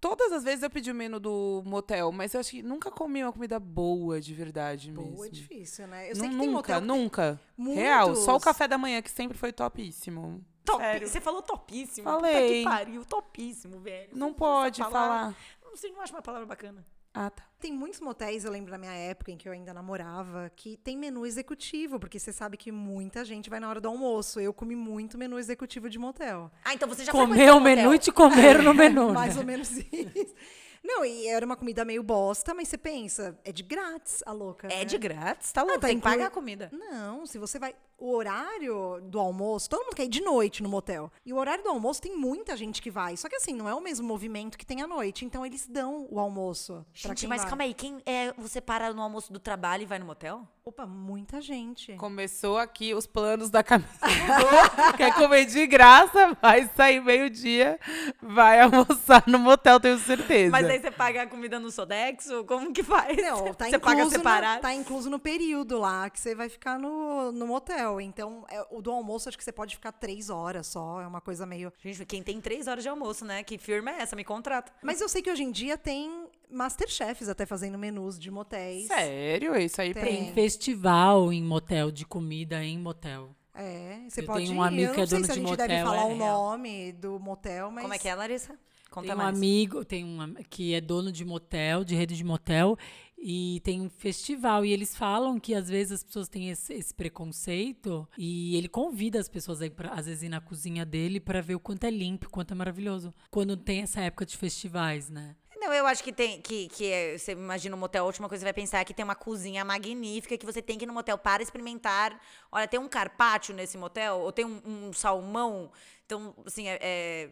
Speaker 1: todas as vezes eu pedi o menu do motel, mas eu acho que nunca comi uma comida boa de verdade
Speaker 4: Boa,
Speaker 1: mesmo.
Speaker 4: é difícil, né? Eu
Speaker 1: Nu-
Speaker 4: sei que tem
Speaker 1: nunca,
Speaker 4: motel que
Speaker 1: nunca.
Speaker 4: tem
Speaker 1: Real, só o café da manhã que sempre foi topíssimo.
Speaker 3: Top,
Speaker 1: Sério.
Speaker 3: você falou topíssimo.
Speaker 1: Falei.
Speaker 3: Puta que pariu, topíssimo, velho.
Speaker 1: Não pode falar.
Speaker 3: Não sei, não acho uma palavra bacana.
Speaker 1: Ah, tá.
Speaker 4: Tem muitos motéis, eu lembro na minha época em que eu ainda namorava, que tem menu executivo, porque você sabe que muita gente vai na hora do almoço. Eu comi muito menu executivo de motel.
Speaker 3: Ah, então você já
Speaker 2: Comer
Speaker 3: frequentou
Speaker 2: o menu e te comer no menu.
Speaker 4: Mais
Speaker 2: né?
Speaker 4: ou menos isso. Não, e era uma comida meio bosta, mas você pensa, é de grátis, a louca.
Speaker 3: É
Speaker 4: né?
Speaker 3: de grátis, tá louco,
Speaker 4: tá
Speaker 3: tem que pagar a comida.
Speaker 4: Não, se você vai. O horário do almoço, todo mundo quer ir de noite no motel. E o horário do almoço tem muita gente que vai. Só que assim, não é o mesmo movimento que tem à noite. Então eles dão o almoço.
Speaker 3: Gente, mas
Speaker 4: vai.
Speaker 3: calma aí, quem é você para no almoço do trabalho e vai no motel?
Speaker 4: Opa, muita gente.
Speaker 1: Começou aqui os planos da Camila. Quer comer de graça, vai sair meio-dia, vai almoçar no motel, tenho certeza.
Speaker 3: Mas aí você paga a comida no Sodexo? Como que faz?
Speaker 4: Não, tá
Speaker 3: você paga
Speaker 4: incluso, no,
Speaker 3: separado?
Speaker 4: tá incluso no período lá que você vai ficar no, no motel. Então, é, o do almoço, acho que você pode ficar três horas só. É uma coisa meio.
Speaker 3: Gente, quem tem três horas de almoço, né? Que firma é essa? Me contrata.
Speaker 4: Mas eu sei que hoje em dia tem Masterchefs até fazendo menus de motéis.
Speaker 1: Sério? Isso aí pra
Speaker 4: Tem.
Speaker 2: Tem festival em motel, de comida em motel.
Speaker 4: É, você
Speaker 2: Eu
Speaker 4: pode
Speaker 2: tenho
Speaker 4: ir.
Speaker 2: um amigo
Speaker 4: eu
Speaker 2: que
Speaker 4: não
Speaker 2: é
Speaker 4: sei
Speaker 2: dono
Speaker 4: se a
Speaker 2: de
Speaker 4: gente deve
Speaker 2: motel,
Speaker 4: falar
Speaker 2: é
Speaker 4: o
Speaker 2: real.
Speaker 4: nome do motel, mas.
Speaker 3: Como é que é, Larissa? Conta
Speaker 2: Tem um
Speaker 3: mais.
Speaker 2: amigo, tem um que é dono de motel, de rede de motel, e tem um festival. E eles falam que às vezes as pessoas têm esse, esse preconceito e ele convida as pessoas aí pra, às vezes ir na cozinha dele para ver o quanto é limpo, o quanto é maravilhoso. Quando tem essa época de festivais, né?
Speaker 3: Não, eu acho que tem. Que, que é- você imagina um motel, a última coisa que você vai pensar é que tem uma cozinha magnífica que você tem que ir no motel para experimentar. Olha, tem um carpaccio nesse motel, ou tem um, um salmão. Então, assim, é, é-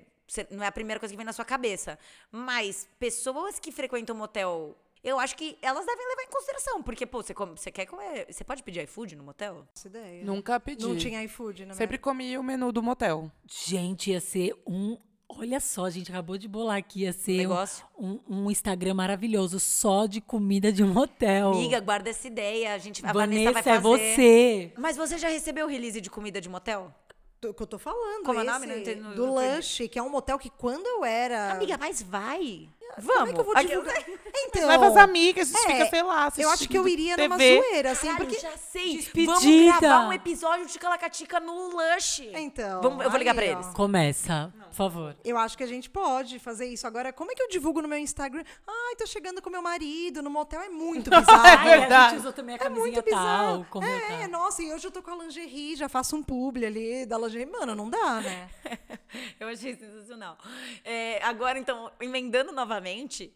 Speaker 3: não é a primeira coisa que vem na sua cabeça. Mas pessoas que frequentam motel Eu acho que elas devem levar em consideração, porque, pô, você, come- você quer comer. Você pode pedir iFood no motel?
Speaker 4: Essa ideia.
Speaker 1: Nunca pedi.
Speaker 4: Não tinha iFood, né?
Speaker 1: Sempre comi o menu do motel.
Speaker 2: Gente, ia ser um. Olha só, a gente acabou de bolar aqui. Ia ser um,
Speaker 3: negócio.
Speaker 2: um, um Instagram maravilhoso só de comida de motel.
Speaker 3: Amiga, guarda essa ideia. A gente, a Vanessa,
Speaker 2: Vanessa,
Speaker 3: vai
Speaker 2: é
Speaker 3: fazer.
Speaker 2: você.
Speaker 3: Mas você já recebeu release de comida de motel?
Speaker 4: Do que eu tô falando.
Speaker 3: Como é o
Speaker 4: esse,
Speaker 3: nome? Não entendi,
Speaker 4: do
Speaker 3: não.
Speaker 4: Lush, que é um motel que quando eu era.
Speaker 3: Amiga, mas vai. Vamos.
Speaker 4: como é que eu vou
Speaker 3: Aqui-
Speaker 4: divulgar? Então.
Speaker 1: Vai pras amigas, a gente
Speaker 4: é,
Speaker 1: fica, sei lá,
Speaker 4: Eu acho que eu iria numa
Speaker 1: TV.
Speaker 4: zoeira, assim,
Speaker 3: Caralho,
Speaker 4: porque.
Speaker 3: já sei.
Speaker 2: Despedida.
Speaker 3: Vamos gravar um episódio de Calacatica no Lush.
Speaker 4: Então.
Speaker 3: Vamos- eu vou ligar pra
Speaker 4: aí,
Speaker 3: eles.
Speaker 4: ó.
Speaker 2: Começa, por favor.
Speaker 4: Eu acho que a gente pode fazer isso. Agora, como é que eu divulgo no meu Instagram? Ai, tô chegando com meu marido no motel. É muito bizarro.
Speaker 1: É
Speaker 2: Ai, a
Speaker 1: verdade.
Speaker 2: gente usou também a
Speaker 4: É
Speaker 2: camisinha
Speaker 4: muito
Speaker 2: tal.
Speaker 4: bizarro.
Speaker 2: Como
Speaker 4: é,
Speaker 2: tá.
Speaker 4: nossa, e hoje eu tô com a lingerie, já faço um publi ali da lingerie. Mano, não dá, né?
Speaker 3: Eu achei sensacional. É, agora, então, emendando novamente,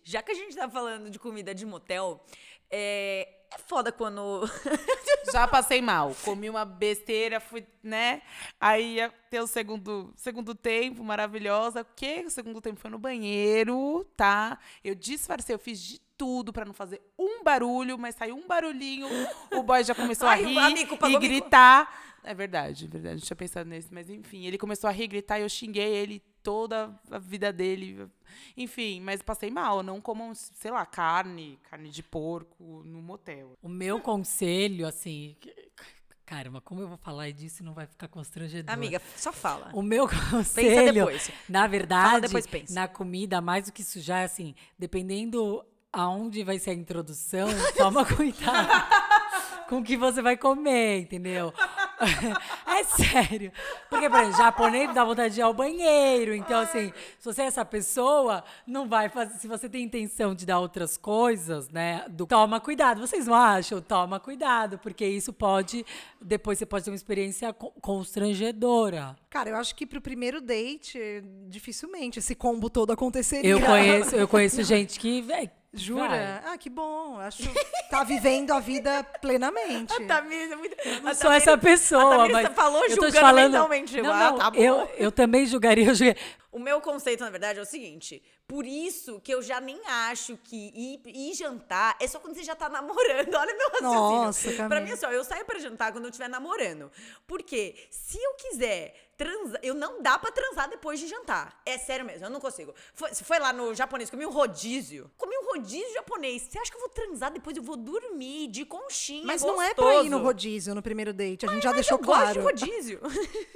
Speaker 3: já que a gente tá falando de comida de motel, é, é foda quando.
Speaker 1: Já passei mal. Comi uma besteira, fui, né? Aí ia ter o segundo, segundo tempo, maravilhosa. O quê? O segundo tempo foi no banheiro, tá? Eu disfarcei, eu fiz de tudo pra não fazer um barulho, mas saiu um barulhinho. O boy já começou
Speaker 3: Ai,
Speaker 1: a rir
Speaker 3: amigo,
Speaker 1: e gritar. É verdade, é verdade. Não tinha pensado nesse, mas enfim. Ele começou a rir, gritar e eu xinguei ele toda a vida dele. Enfim, mas passei mal. Não comam, sei lá, carne, carne de porco no motel.
Speaker 2: O meu conselho, assim. Caramba, como eu vou falar disso e não vai ficar constrangedor?
Speaker 3: Amiga, só fala.
Speaker 2: O meu conselho,
Speaker 3: depois.
Speaker 2: na verdade,
Speaker 3: depois, pensa.
Speaker 2: na comida, mais do que isso já assim, dependendo aonde vai ser a introdução, toma cuidado com o que você vai comer, entendeu? É sério. Porque, por exemplo, japonês dá vontade de ir ao banheiro. Então, assim, se você é essa pessoa, não vai fazer. Se você tem intenção de dar outras coisas, né? Do, toma cuidado. Vocês não acham? Toma cuidado, porque isso pode. Depois você pode ter uma experiência co- constrangedora.
Speaker 4: Cara, eu acho que pro primeiro date, dificilmente esse combo todo aconteceria.
Speaker 2: Eu conheço, eu conheço gente que.
Speaker 4: Jura?
Speaker 2: vai.
Speaker 4: Ah, que bom. Acho tá vivendo a vida plenamente.
Speaker 3: A Tamires é muito.
Speaker 2: Eu não sou essa pessoa,
Speaker 3: a Tamires
Speaker 2: mas
Speaker 3: falou julgando
Speaker 2: falando,
Speaker 3: mentalmente.
Speaker 2: Não,
Speaker 3: Ah,
Speaker 2: não,
Speaker 3: tá bom.
Speaker 2: eu, eu também julgaria, eu julgaria.
Speaker 3: O meu conceito, na verdade, é o seguinte. Por isso que eu já nem acho que ir, ir jantar é só quando você já tá namorando. Olha meu raciocínio.
Speaker 4: Nossa,
Speaker 3: pra
Speaker 4: Camila.
Speaker 3: mim, é só, eu saio pra jantar quando eu estiver namorando. Porque se eu quiser transar, eu não dá pra transar depois de jantar. É sério mesmo, eu não consigo. Foi, foi lá no japonês, comi um rodízio. Comi um rodízio japonês. Você acha que eu vou transar depois? Eu vou dormir de conchinha,
Speaker 4: Mas não é pra ir no
Speaker 3: gostoso.
Speaker 4: rodízio no primeiro date. A gente já
Speaker 3: Mas
Speaker 4: deixou
Speaker 3: eu gosto de
Speaker 4: claro.
Speaker 3: rodízio.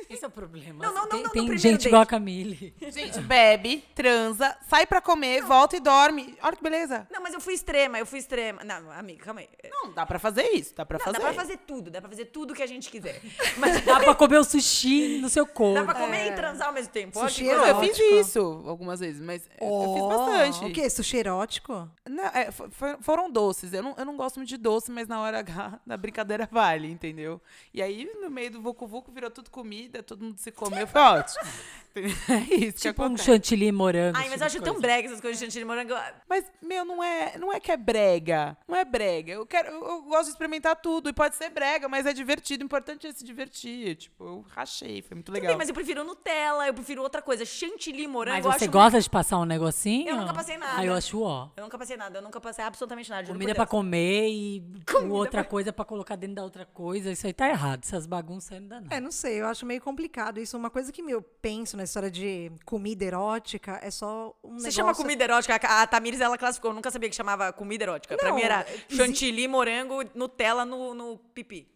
Speaker 2: Esse é o problema.
Speaker 3: Não, não, não,
Speaker 2: tem
Speaker 3: não,
Speaker 2: tem gente
Speaker 3: date.
Speaker 2: igual a Camille.
Speaker 1: Gente, bebe, transa, sai pra comer, volta e dorme. Olha que beleza.
Speaker 3: Não, mas eu fui extrema, eu fui extrema. Não, amiga, calma aí.
Speaker 1: Não, dá pra fazer isso, dá pra
Speaker 3: Não,
Speaker 1: fazer.
Speaker 3: dá pra fazer tudo, dá pra fazer tudo que a gente quiser. Mas
Speaker 2: Dá pra comer o sushi no seu
Speaker 3: dá
Speaker 2: corpo.
Speaker 3: pra comer e transar ao mesmo tempo.
Speaker 4: Sushi é
Speaker 1: Não, eu fiz isso algumas vezes, mas eu- eu fiz
Speaker 4: Ó,
Speaker 1: bastante.
Speaker 4: O quê? Sushi erótico?
Speaker 1: Não, é, fo- fo- foram doces. Eu não, eu não gosto muito de doce, mas na hora H, na brincadeira vale, entendeu? E aí, no meio do Vucu Vucu, virou tudo comida, todo mundo se comeu, foi ótimo. É isso que
Speaker 2: Tipo um chantilly morango.
Speaker 3: Ai, mas
Speaker 2: tipo
Speaker 3: eu acho tão brega essas coisas de chantilly morango.
Speaker 1: Mas, meu, não é, não é que é brega. Não é brega. Eu, quero, eu, eu gosto de experimentar tudo. E pode ser brega, mas é divertido. O importante é se divertir. Tipo, eu rachei, foi muito legal.
Speaker 3: bem, mas eu prefiro Nutella, eu prefiro outra coisa. Chantilly morango,
Speaker 2: Mas
Speaker 3: eu
Speaker 2: você
Speaker 3: acho
Speaker 2: gosta de passar um negocinho?
Speaker 3: Eu nunca passei nada.
Speaker 2: Ah, eu acho ó.
Speaker 3: Eu nunca passei nada, eu nunca passei absolutamente nada.
Speaker 2: Comida pra comer e
Speaker 3: Comida
Speaker 2: outra
Speaker 3: pra-
Speaker 2: coisa pra colocar dentro da outra coisa. Isso aí tá errado. Essas bagunças aí não.
Speaker 4: É, não sei, eu acho meio complicado isso. Uma coisa que eu penso na história de comida erótica é só um
Speaker 3: Você
Speaker 4: negócio...
Speaker 3: chama comida erótica? A Tamires, ela classificou. Eu nunca sabia que chamava comida erótica. pra
Speaker 4: Não,
Speaker 3: mim era chantilly, morango, Nutella no, no pipi.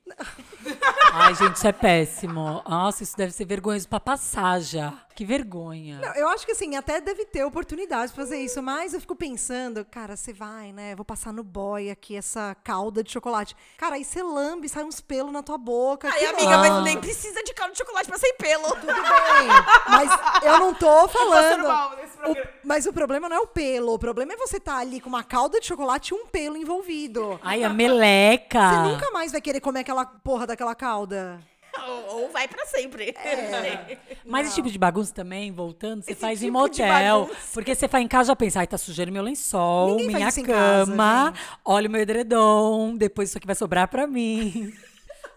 Speaker 2: Ai, gente, isso é péssimo. Nossa, isso deve ser vergonhoso pra passar já. Que vergonha.
Speaker 4: Não, eu acho que assim, até deve ter oportunidade de fazer isso, mas eu fico pensando, cara, você vai, né? Vou passar no boy aqui essa calda de chocolate. Cara, aí você lambe, sai uns pelos na tua boca.
Speaker 3: Ai,
Speaker 4: que
Speaker 3: amiga, mas nem precisa de caldo de chocolate pra sair pelo.
Speaker 4: Tudo bem, mas eu não tô falando.
Speaker 1: mal nesse
Speaker 4: O- mas o problema não é o pelo, o problema é você estar ali com uma calda de chocolate e um pelo envolvido.
Speaker 2: Ai, a meleca.
Speaker 4: Você nunca mais vai querer comer aquela porra daquela calda.
Speaker 3: ou, ou vai pra sempre.
Speaker 2: Mas esse tipo de bagunça também, voltando, você
Speaker 3: Esse
Speaker 2: faz em
Speaker 3: tipo de
Speaker 2: motel. Porque você faz em casa já pensa, ai, tá sujando meu lençol,
Speaker 4: Ninguém
Speaker 2: minha
Speaker 4: em casa,
Speaker 2: cama,
Speaker 4: gente.
Speaker 2: olha o meu edredom, depois isso aqui vai sobrar pra mim.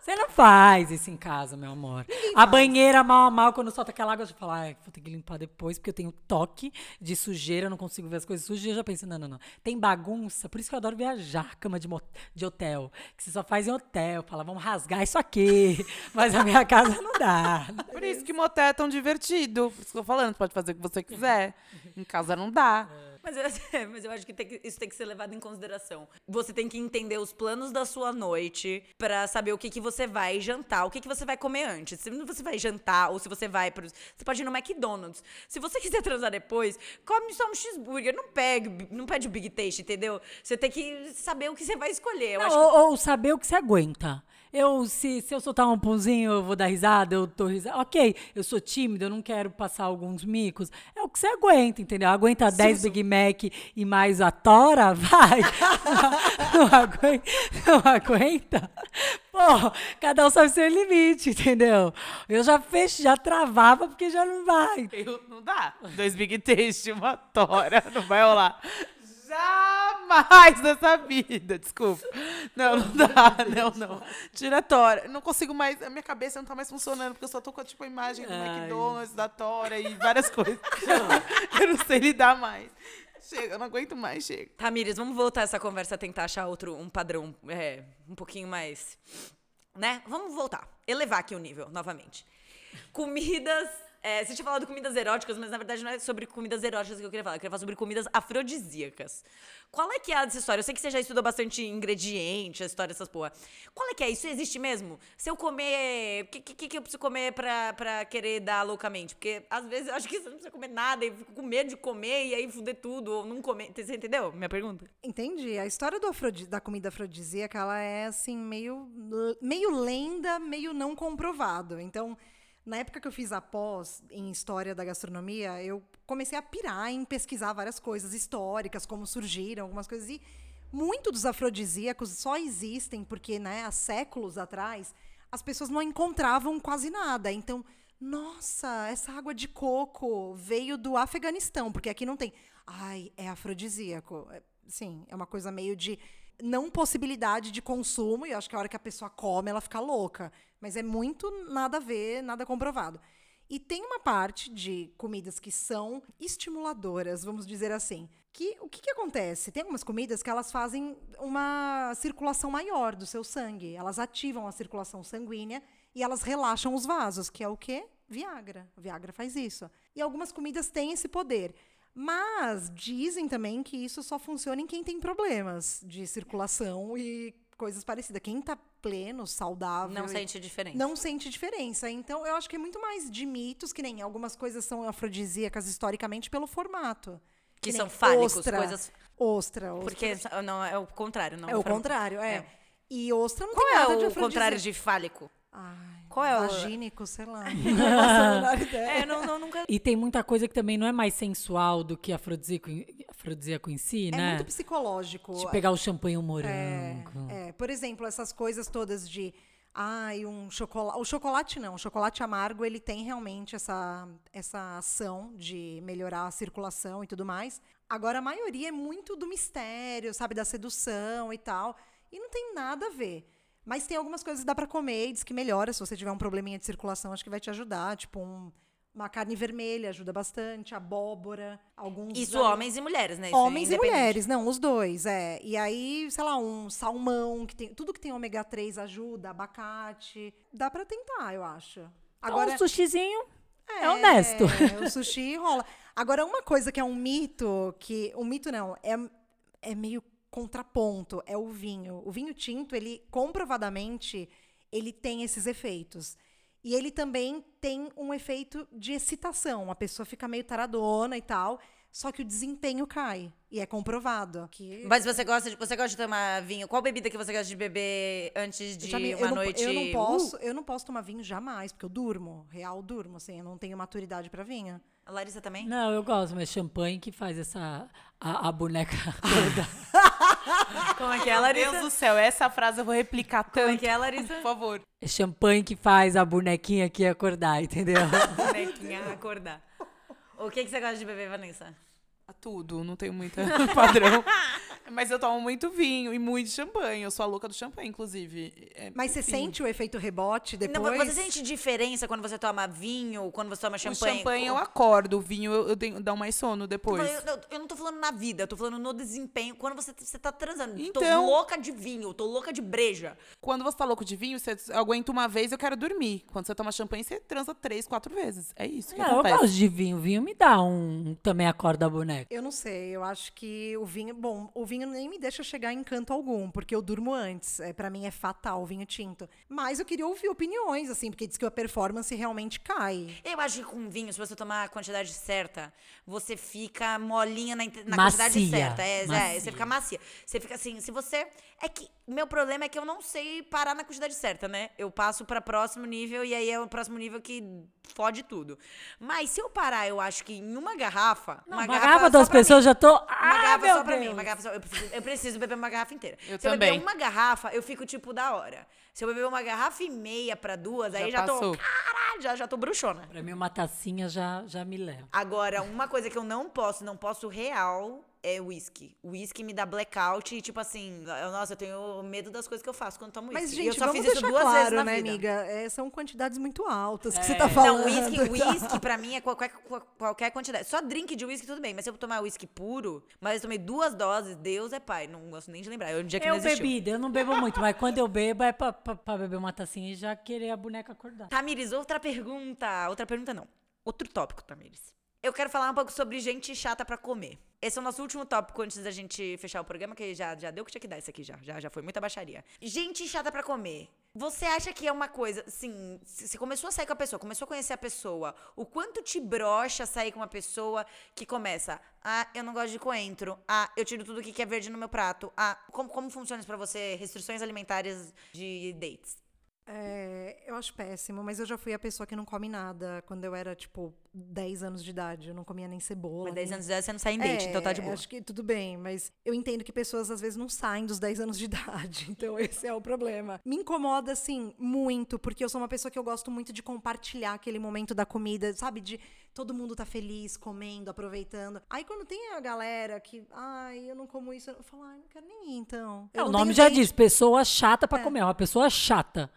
Speaker 2: Você não faz isso em casa, meu amor. a banheira, mal a mal, quando solta aquela água, eu já falo, ai, vou ter que limpar depois, porque eu tenho toque de sujeira, eu não consigo ver as coisas sujas. Eu já penso, não, não, não. Tem bagunça, por isso que eu adoro viajar, cama de, de hotel. Que você só faz em hotel. Fala, vamos rasgar isso aqui. Mas a minha casa não dá.
Speaker 1: Por isso que motel é tão divertido. Por isso que eu tô falando, você pode fazer o que você quiser. Em casa não dá.
Speaker 3: Mas eu, mas eu acho que, tem que isso tem que ser levado em consideração. Você tem que entender os planos da sua noite pra saber o que, que você vai jantar, o que, que você vai comer antes. Se você vai jantar ou se você vai pro. Você pode ir no McDonald's. Se você quiser transar depois, come só um cheeseburger. Não, pegue, não pede o Big Taste, entendeu? Você tem que saber o que você vai escolher.
Speaker 2: Não, ou, ou saber o que você aguenta. Eu, se, se eu soltar um punzinho, eu vou dar risada, eu dou risada. Ok, eu sou tímido, eu não quero passar alguns micos. É o que você aguenta, entendeu? Aguenta 10 Big Mac e mais a tora? Vai! não, aguenta, não aguenta? Pô, cada um sabe seu limite, entendeu? Eu já fecho, já travava porque já não vai.
Speaker 1: Eu, não dá. Dois Big Taste, uma tora. Não vai rolar. Jamais nessa vida. Desculpa. Não, não dá. Não, não. Tira a tora. Não consigo mais. A minha cabeça não tá mais funcionando, porque eu só tô com tipo, a imagem do
Speaker 2: Ai.
Speaker 1: McDonald's, da tora e várias coisas. eu não sei lidar mais. Chega, eu não aguento mais, chega.
Speaker 3: Tamires, vamos voltar essa conversa a tentar achar outro, um padrão é, um pouquinho mais. Né? Vamos voltar. Elevar aqui o nível novamente. Comidas. É, você tinha falado comidas eróticas, mas na verdade não é sobre comidas eróticas que eu queria falar. Eu queria falar sobre comidas afrodisíacas. Qual é que é a dessa história? Eu sei que você já estudou bastante ingrediente, a história dessas porra. Qual é que é? Isso existe mesmo? Se eu comer. O que, que, que eu preciso comer pra, pra querer dar loucamente? Porque às vezes eu acho que você não precisa comer nada e fico com medo de comer e aí fuder tudo ou não comer. Você entendeu minha pergunta?
Speaker 4: Entendi. A história da comida afrodisíaca, ela é assim, meio, meio lenda, meio não comprovado. Então, na época que eu fiz a pós em História da Gastronomia, eu comecei a pirar em pesquisar várias coisas históricas, como surgiram, algumas coisas. E muito dos afrodisíacos só existem porque, né, há séculos atrás, as pessoas não encontravam quase nada. Então, nossa, essa água de coco veio do Afeganistão, porque aqui não tem. Ai, é afrodisíaco. É, Sim, é uma coisa meio de não possibilidade de consumo, e eu acho que a hora que a pessoa come, ela fica louca. Mas é muito nada a ver, nada comprovado. E tem uma parte de comidas que são estimuladoras, vamos dizer assim. Que o que, que acontece? Tem algumas comidas que elas fazem uma circulação maior do seu sangue. Elas ativam a circulação sanguínea e elas relaxam os vasos, que é o quê? Viagra. Viagra faz isso. E algumas comidas têm esse poder. Mas dizem também que isso só funciona em quem tem problemas de circulação e coisas parecidas. Quem tá pleno, saudável.
Speaker 3: Não sente diferença.
Speaker 4: não sente diferença. Então, eu acho que é muito mais de mitos, que nem algumas coisas são afrodisíacas historicamente pelo formato.
Speaker 3: Que
Speaker 4: nem
Speaker 3: são fálicos,
Speaker 4: ostra,
Speaker 3: coisas.
Speaker 4: Ostra, ostra.
Speaker 3: Porque não, é o contrário, não
Speaker 4: é o contrário, é.
Speaker 3: É.
Speaker 4: E ostra não
Speaker 3: Qual
Speaker 4: tem nada
Speaker 3: é
Speaker 4: de
Speaker 3: o
Speaker 4: afrodisíaco.
Speaker 3: contrário de fálico?
Speaker 4: Ai,
Speaker 3: Qual é o-
Speaker 4: Vagínico, sei lá. Não.
Speaker 3: É, não, não, nunca.
Speaker 2: E tem muita coisa que também não é mais sensual do que afrodisíaco, afrodisíaco em si,
Speaker 4: É
Speaker 2: né?
Speaker 4: muito psicológico.
Speaker 2: De pegar o champanhe e o morango.
Speaker 4: É, por exemplo, essas coisas todas de ai, um chocolate, o chocolate não, o chocolate amargo, ele tem realmente essa essa ação de melhorar a circulação e tudo mais. Agora a maioria é muito do mistério, sabe, da sedução e tal, e não tem nada a ver. Mas tem algumas coisas que dá pra comer e diz que melhora se você tiver um probleminha de circulação, acho que vai te ajudar, tipo um- uma carne vermelha ajuda bastante, abóbora, alguns
Speaker 3: Isso, homens e mulheres, né? Isso
Speaker 4: Homens e mulheres, não, os dois, é. E aí, sei lá, um salmão, que tem, tudo que tem ômega 3 ajuda, abacate. Dá pra tentar, eu acho.
Speaker 2: Agora, um sushizinho é honesto.
Speaker 4: o sushi rola. Agora, uma coisa que é um mito, que. Um mito não, é, é meio contraponto, é o vinho. O vinho tinto, ele comprovadamente, ele tem esses efeitos. E ele também tem um efeito de excitação. A pessoa fica meio taradona e tal, só que o desempenho cai. E é comprovado. Que
Speaker 3: Mas você gosta, de, você gosta de tomar vinho? Qual bebida que você gosta de beber antes de
Speaker 4: me-
Speaker 3: uma
Speaker 4: eu, não,
Speaker 3: noite?
Speaker 4: eu não
Speaker 3: Uh,
Speaker 4: posso, eu não posso tomar vinho jamais, porque eu durmo, real durmo, assim, eu não tenho maturidade pra vinho.
Speaker 3: a Larissa também?
Speaker 2: Não, eu gosto, mas champanhe que faz essa. A, a boneca toda.
Speaker 3: Como é que é,
Speaker 1: Meu
Speaker 3: Larissa?
Speaker 1: Deus do céu, essa frase eu vou replicar
Speaker 3: Como é
Speaker 1: tanto.
Speaker 3: que é, Larissa?
Speaker 1: Por favor.
Speaker 2: É champanhe que faz a bonequinha aqui acordar, entendeu?
Speaker 3: Bonequinha acordar. O que, que você gosta de beber, Vanessa?
Speaker 1: A tudo, não tenho muito padrão. Mas eu tomo muito vinho e muito champanhe. Eu sou a louca do champanhe, inclusive. É,
Speaker 4: Mas você
Speaker 1: enfim.
Speaker 4: sente o efeito rebote depois?
Speaker 3: Não, você sente diferença quando você toma vinho, quando você toma champanhe?
Speaker 1: O champanhe eu acordo, o vinho eu, eu tenho, dá um mais sono
Speaker 3: Eu,
Speaker 1: depois.
Speaker 3: eu- eu não tô falando na vida, eu tô falando no desempenho. Quando você, você tá transando.
Speaker 1: Então-
Speaker 3: Tô louca de vinho, tô louca de breja.
Speaker 1: Quando você tá louco de vinho, você aguenta uma vez, eu quero dormir. Quando você toma champanhe, você transa três, quatro vezes. É isso que
Speaker 2: Não, eu
Speaker 1: acontece.
Speaker 2: gosto de vinho. Vinho me dá um. Também acorda a boneca.
Speaker 4: Eu não sei, eu acho que o vinho. Bom, o vinho nem me deixa chegar em canto algum, porque eu durmo antes. É, para mim é fatal o vinho tinto. Mas eu queria ouvir opiniões, assim, porque diz que a performance realmente cai.
Speaker 3: Eu acho que com vinho, se você tomar a quantidade certa, você fica molinha na, na
Speaker 2: Macia,
Speaker 3: quantidade certa. É, é,
Speaker 2: macia.
Speaker 3: você fica macia. Você fica assim, se você. É que. O meu problema é que eu não sei parar na quantidade certa, né? Eu passo pra próximo nível e aí é o próximo nível que fode tudo. Mas se eu parar, eu acho que em uma garrafa.
Speaker 2: Não,
Speaker 3: uma,
Speaker 2: uma garrafa
Speaker 3: pra mim.
Speaker 2: pessoas já tô.
Speaker 3: Uma
Speaker 2: Ah,
Speaker 3: garrafa
Speaker 2: meu
Speaker 3: só pra mim,
Speaker 2: Deus.
Speaker 3: uma garrafa só. Eu preciso, eu preciso beber uma garrafa inteira.
Speaker 1: Eu
Speaker 3: Se eu
Speaker 1: também.
Speaker 3: beber uma garrafa, eu fico tipo da hora. Se eu beber uma garrafa e meia pra duas, aí
Speaker 1: Já
Speaker 3: já tô.
Speaker 1: passou.
Speaker 3: Caralho, já, já tô bruxona.
Speaker 2: Pra mim, uma tacinha já, já me leva.
Speaker 3: Agora, uma coisa que eu não posso, não posso real, é whisky. Whisky me dá blackout e, tipo assim, eu- nossa, eu tenho medo das coisas que eu faço quando tomo whisky.
Speaker 4: Mas,
Speaker 3: e
Speaker 4: gente,
Speaker 3: eu só
Speaker 4: vamos
Speaker 3: fiz isso
Speaker 4: deixar
Speaker 3: duas
Speaker 4: claro,
Speaker 3: vezes na
Speaker 4: né,
Speaker 3: vida.
Speaker 4: amiga? É, são quantidades muito altas que você
Speaker 2: É.
Speaker 4: tá falando.
Speaker 3: Não, whisky, whisky pra mim é qualquer, qual- qualquer quantidade. Só drink de whisky, tudo bem. Mas se eu tomar whisky puro, mas eu tomei duas doses, Deus é pai. Não gosto nem de lembrar. É um dia que
Speaker 2: Eu
Speaker 3: não existiu.
Speaker 2: bebida, eu não bebo muito, mas quando eu bebo é pra, pra, pra beber uma tacinha e já querer a boneca acordar.
Speaker 3: Tamires, outra pergunta. Outra pergunta não. Outro tópico, Tamires. Eu quero falar um pouco sobre gente chata pra comer. Esse é o nosso último tópico antes da gente fechar o programa, que já, já deu o que tinha que dar isso aqui já. Já, já foi muita baixaria. Gente chata pra comer. Você acha que é uma coisa, assim, você começou a sair com a pessoa, começou a conhecer a pessoa, o quanto te brocha sair com uma pessoa que começa, ah, eu não gosto de coentro, ah, eu tiro tudo que é verde no meu prato, ah, como, como funciona isso pra você? Restrições alimentares de dates?
Speaker 4: É, eu acho péssimo, mas eu já fui a pessoa que não come nada quando eu era, tipo, 10 anos de idade. Eu não comia nem cebola.
Speaker 3: Mas 10
Speaker 4: nem-
Speaker 3: anos de idade você não sai em date, então tá de
Speaker 4: É,
Speaker 3: boa.
Speaker 4: Acho que tudo bem, mas eu entendo que pessoas às vezes não saem dos 10 anos de idade. Então esse é o problema. Me incomoda, assim, muito, porque eu sou uma pessoa que eu gosto muito de compartilhar aquele momento da comida, sabe? De todo mundo tá feliz, comendo, aproveitando. Aí quando tem a galera que, ai, eu não como isso, eu falo, ai, não quero nem ir, então.
Speaker 2: É,
Speaker 4: Eu
Speaker 2: o nome já
Speaker 4: date
Speaker 2: diz, pessoa chata pra comer. É uma pessoa chata.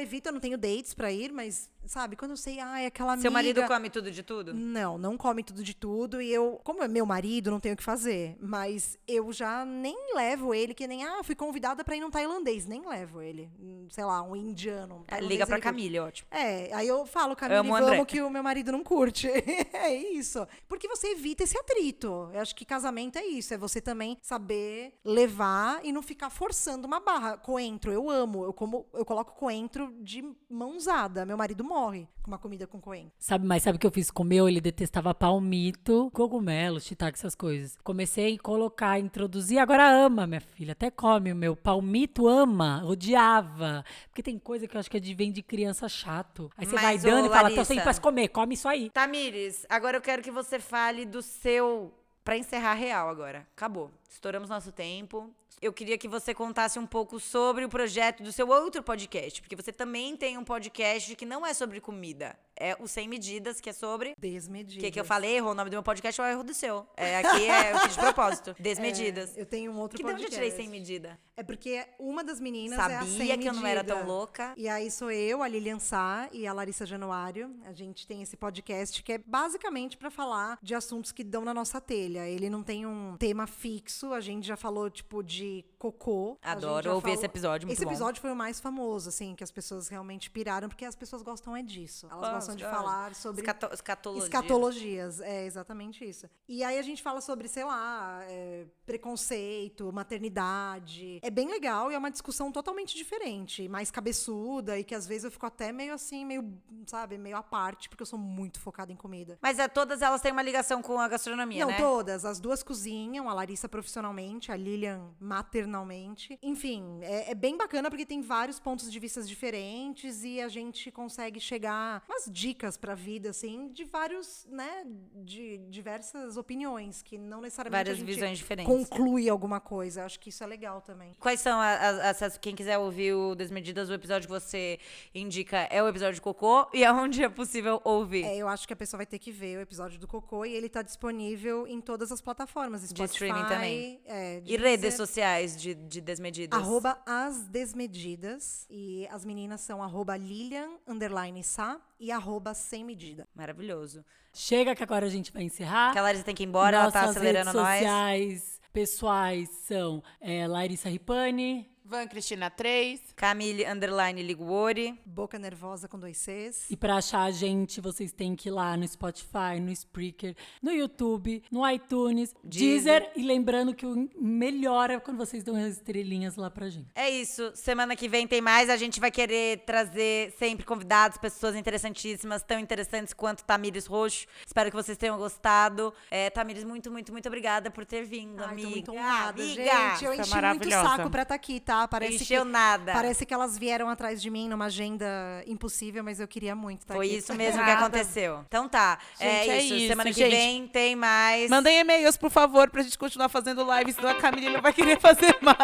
Speaker 4: Evito, eu não tenho dates pra ir, mas, sabe, quando eu sei, ai, aquela amiga...
Speaker 3: Seu marido come tudo de tudo?
Speaker 4: Não, não come tudo de tudo. E eu, como é meu marido, não tenho o que fazer. Mas eu já nem levo ele, que nem, ah, fui convidada pra ir num tailandês. Nem levo ele. Sei lá, um indiano. um
Speaker 3: É, liga pra. Camille, ótimo.
Speaker 4: É, aí eu falo, Camille,
Speaker 3: Amo
Speaker 4: vamos que o meu marido não curte. é isso. Porque você evita esse atrito. Eu acho que casamento é isso. É você também saber levar e não ficar forçando uma barra. Coentro, eu amo. Eu como, eu coloco coentro de mãozada. Meu marido morre com uma comida com coentro.
Speaker 2: Sabe, mas sabe o que eu fiz com o meu? Ele detestava palmito, cogumelo, shiitake, essas coisas. Comecei a colocar, introduzir, agora ama, minha filha. Até come o meu. Palmito ama, odiava. Porque tem coisa que eu acho que é de, vem de criança chato. Aí você vai
Speaker 3: Mas,
Speaker 2: dando
Speaker 3: ô,
Speaker 2: e fala, tô sem pra comer, come isso aí.
Speaker 3: Tamires, agora eu quero que você fale do seu. Pra encerrar real agora. Acabou. Estouramos nosso tempo. Eu queria que você contasse um pouco sobre o projeto do seu outro podcast. Porque você também tem um podcast que não é sobre comida. É o Sem Medidas, que é sobre. O
Speaker 4: Desmedidas.
Speaker 3: que, que eu falei? Errou o nome do meu podcast ou erro do seu? É, aqui é eu fiz de propósito. Desmedidas.
Speaker 4: É, eu tenho um outro
Speaker 3: que de onde eu
Speaker 4: podcast.
Speaker 3: tirei sem medida?
Speaker 4: É porque uma das meninas é a
Speaker 3: Sabia
Speaker 4: Sem
Speaker 3: que eu não era tão louca.
Speaker 4: E aí sou eu, a Lilian Sá e a Larissa Januário. A gente tem esse podcast que é basicamente para falar de assuntos que dão na nossa telha. Ele não tem um tema fixo. A gente já falou, tipo, de cocô.
Speaker 3: Adoro ouvir esse episódio, muito
Speaker 4: Esse
Speaker 3: bom.
Speaker 4: episódio foi o mais famoso, assim, que as pessoas realmente piraram, porque as pessoas gostam é disso. Elas
Speaker 3: Ah,
Speaker 4: gostam de
Speaker 3: ah,
Speaker 4: falar sobre
Speaker 3: Escato- escatologia.
Speaker 4: Escatologias, é exatamente isso. E aí a gente fala sobre, sei lá, é, preconceito, maternidade. É bem legal e é uma discussão totalmente diferente, mais cabeçuda e que às vezes eu fico até meio assim, meio, sabe, meio à parte, porque eu sou muito focada em comida.
Speaker 3: Mas é, todas elas têm uma ligação com a gastronomia,
Speaker 4: Não,
Speaker 3: né?
Speaker 4: todas. As duas cozinham, a Larissa profissionalmente, a Lilian maternalmente. Enfim, é, é bem bacana porque tem vários pontos de vista diferentes e a gente consegue chegar umas dicas pra vida, assim, de vários, né, de diversas opiniões, que não necessariamente
Speaker 3: Várias visões diferentes.
Speaker 4: conclui alguma coisa. Acho que isso é legal também.
Speaker 3: Quais são as, as, Quem quiser ouvir o Desmedidas, o episódio que você indica é o episódio de Cocô e aonde é possível ouvir?
Speaker 4: É, eu acho que a pessoa vai ter que ver o episódio do Cocô e ele tá disponível em todas as plataformas. Spotify,
Speaker 3: streaming também.
Speaker 4: É,
Speaker 3: E redes sociais de, de Desmedidas?
Speaker 4: Arroba as desmedidas. E as meninas são arroba Lilian, underline Sá, e arroba sem medida.
Speaker 3: Maravilhoso.
Speaker 2: Chega que agora a gente vai encerrar.
Speaker 3: Que a Larissa tem que ir embora, ela tá
Speaker 2: Nossas
Speaker 3: acelerando
Speaker 2: redes
Speaker 3: nós.
Speaker 2: sociais pessoais são é, Larissa Ripani,
Speaker 1: Van Cristina 3.
Speaker 3: Camille, underline, Liguori.
Speaker 4: Boca nervosa com dois Cs.
Speaker 2: E pra achar a gente, vocês têm que ir lá no Spotify, no Spreaker, no YouTube, no iTunes,
Speaker 3: Deezer.
Speaker 2: Deezer. E lembrando que o melhor é quando vocês dão as estrelinhas lá pra gente.
Speaker 3: É isso. Semana que vem tem mais. A gente vai querer trazer sempre convidados, pessoas interessantíssimas, tão interessantes quanto Tamires Roxo. Espero que vocês tenham gostado. É, Tamires, muito, muito, muito obrigada por ter vindo,
Speaker 4: Ai,
Speaker 3: amiga.
Speaker 4: tô muito honrada,
Speaker 3: amiga.
Speaker 4: gente. Eu enchi muito o
Speaker 1: maravilhosa.
Speaker 4: saco pra estar aqui, tá? Parece
Speaker 3: Encheu
Speaker 4: que,
Speaker 3: nada.
Speaker 4: Parece que elas vieram atrás de mim numa agenda impossível, mas eu queria muito estar
Speaker 3: Foi
Speaker 4: aqui.
Speaker 3: isso mesmo que aconteceu. Então tá. é,
Speaker 1: Gente, é
Speaker 3: isso.
Speaker 1: isso,
Speaker 3: Semana que
Speaker 1: gente.
Speaker 3: vem tem mais.
Speaker 1: Mandem e-mails, por favor, pra gente continuar fazendo lives, senão a Camille não vai querer fazer mais.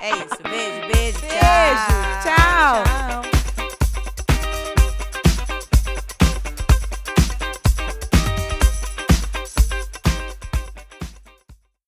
Speaker 3: É isso. Beijo, beijo.
Speaker 1: Beijo.
Speaker 3: Tchau.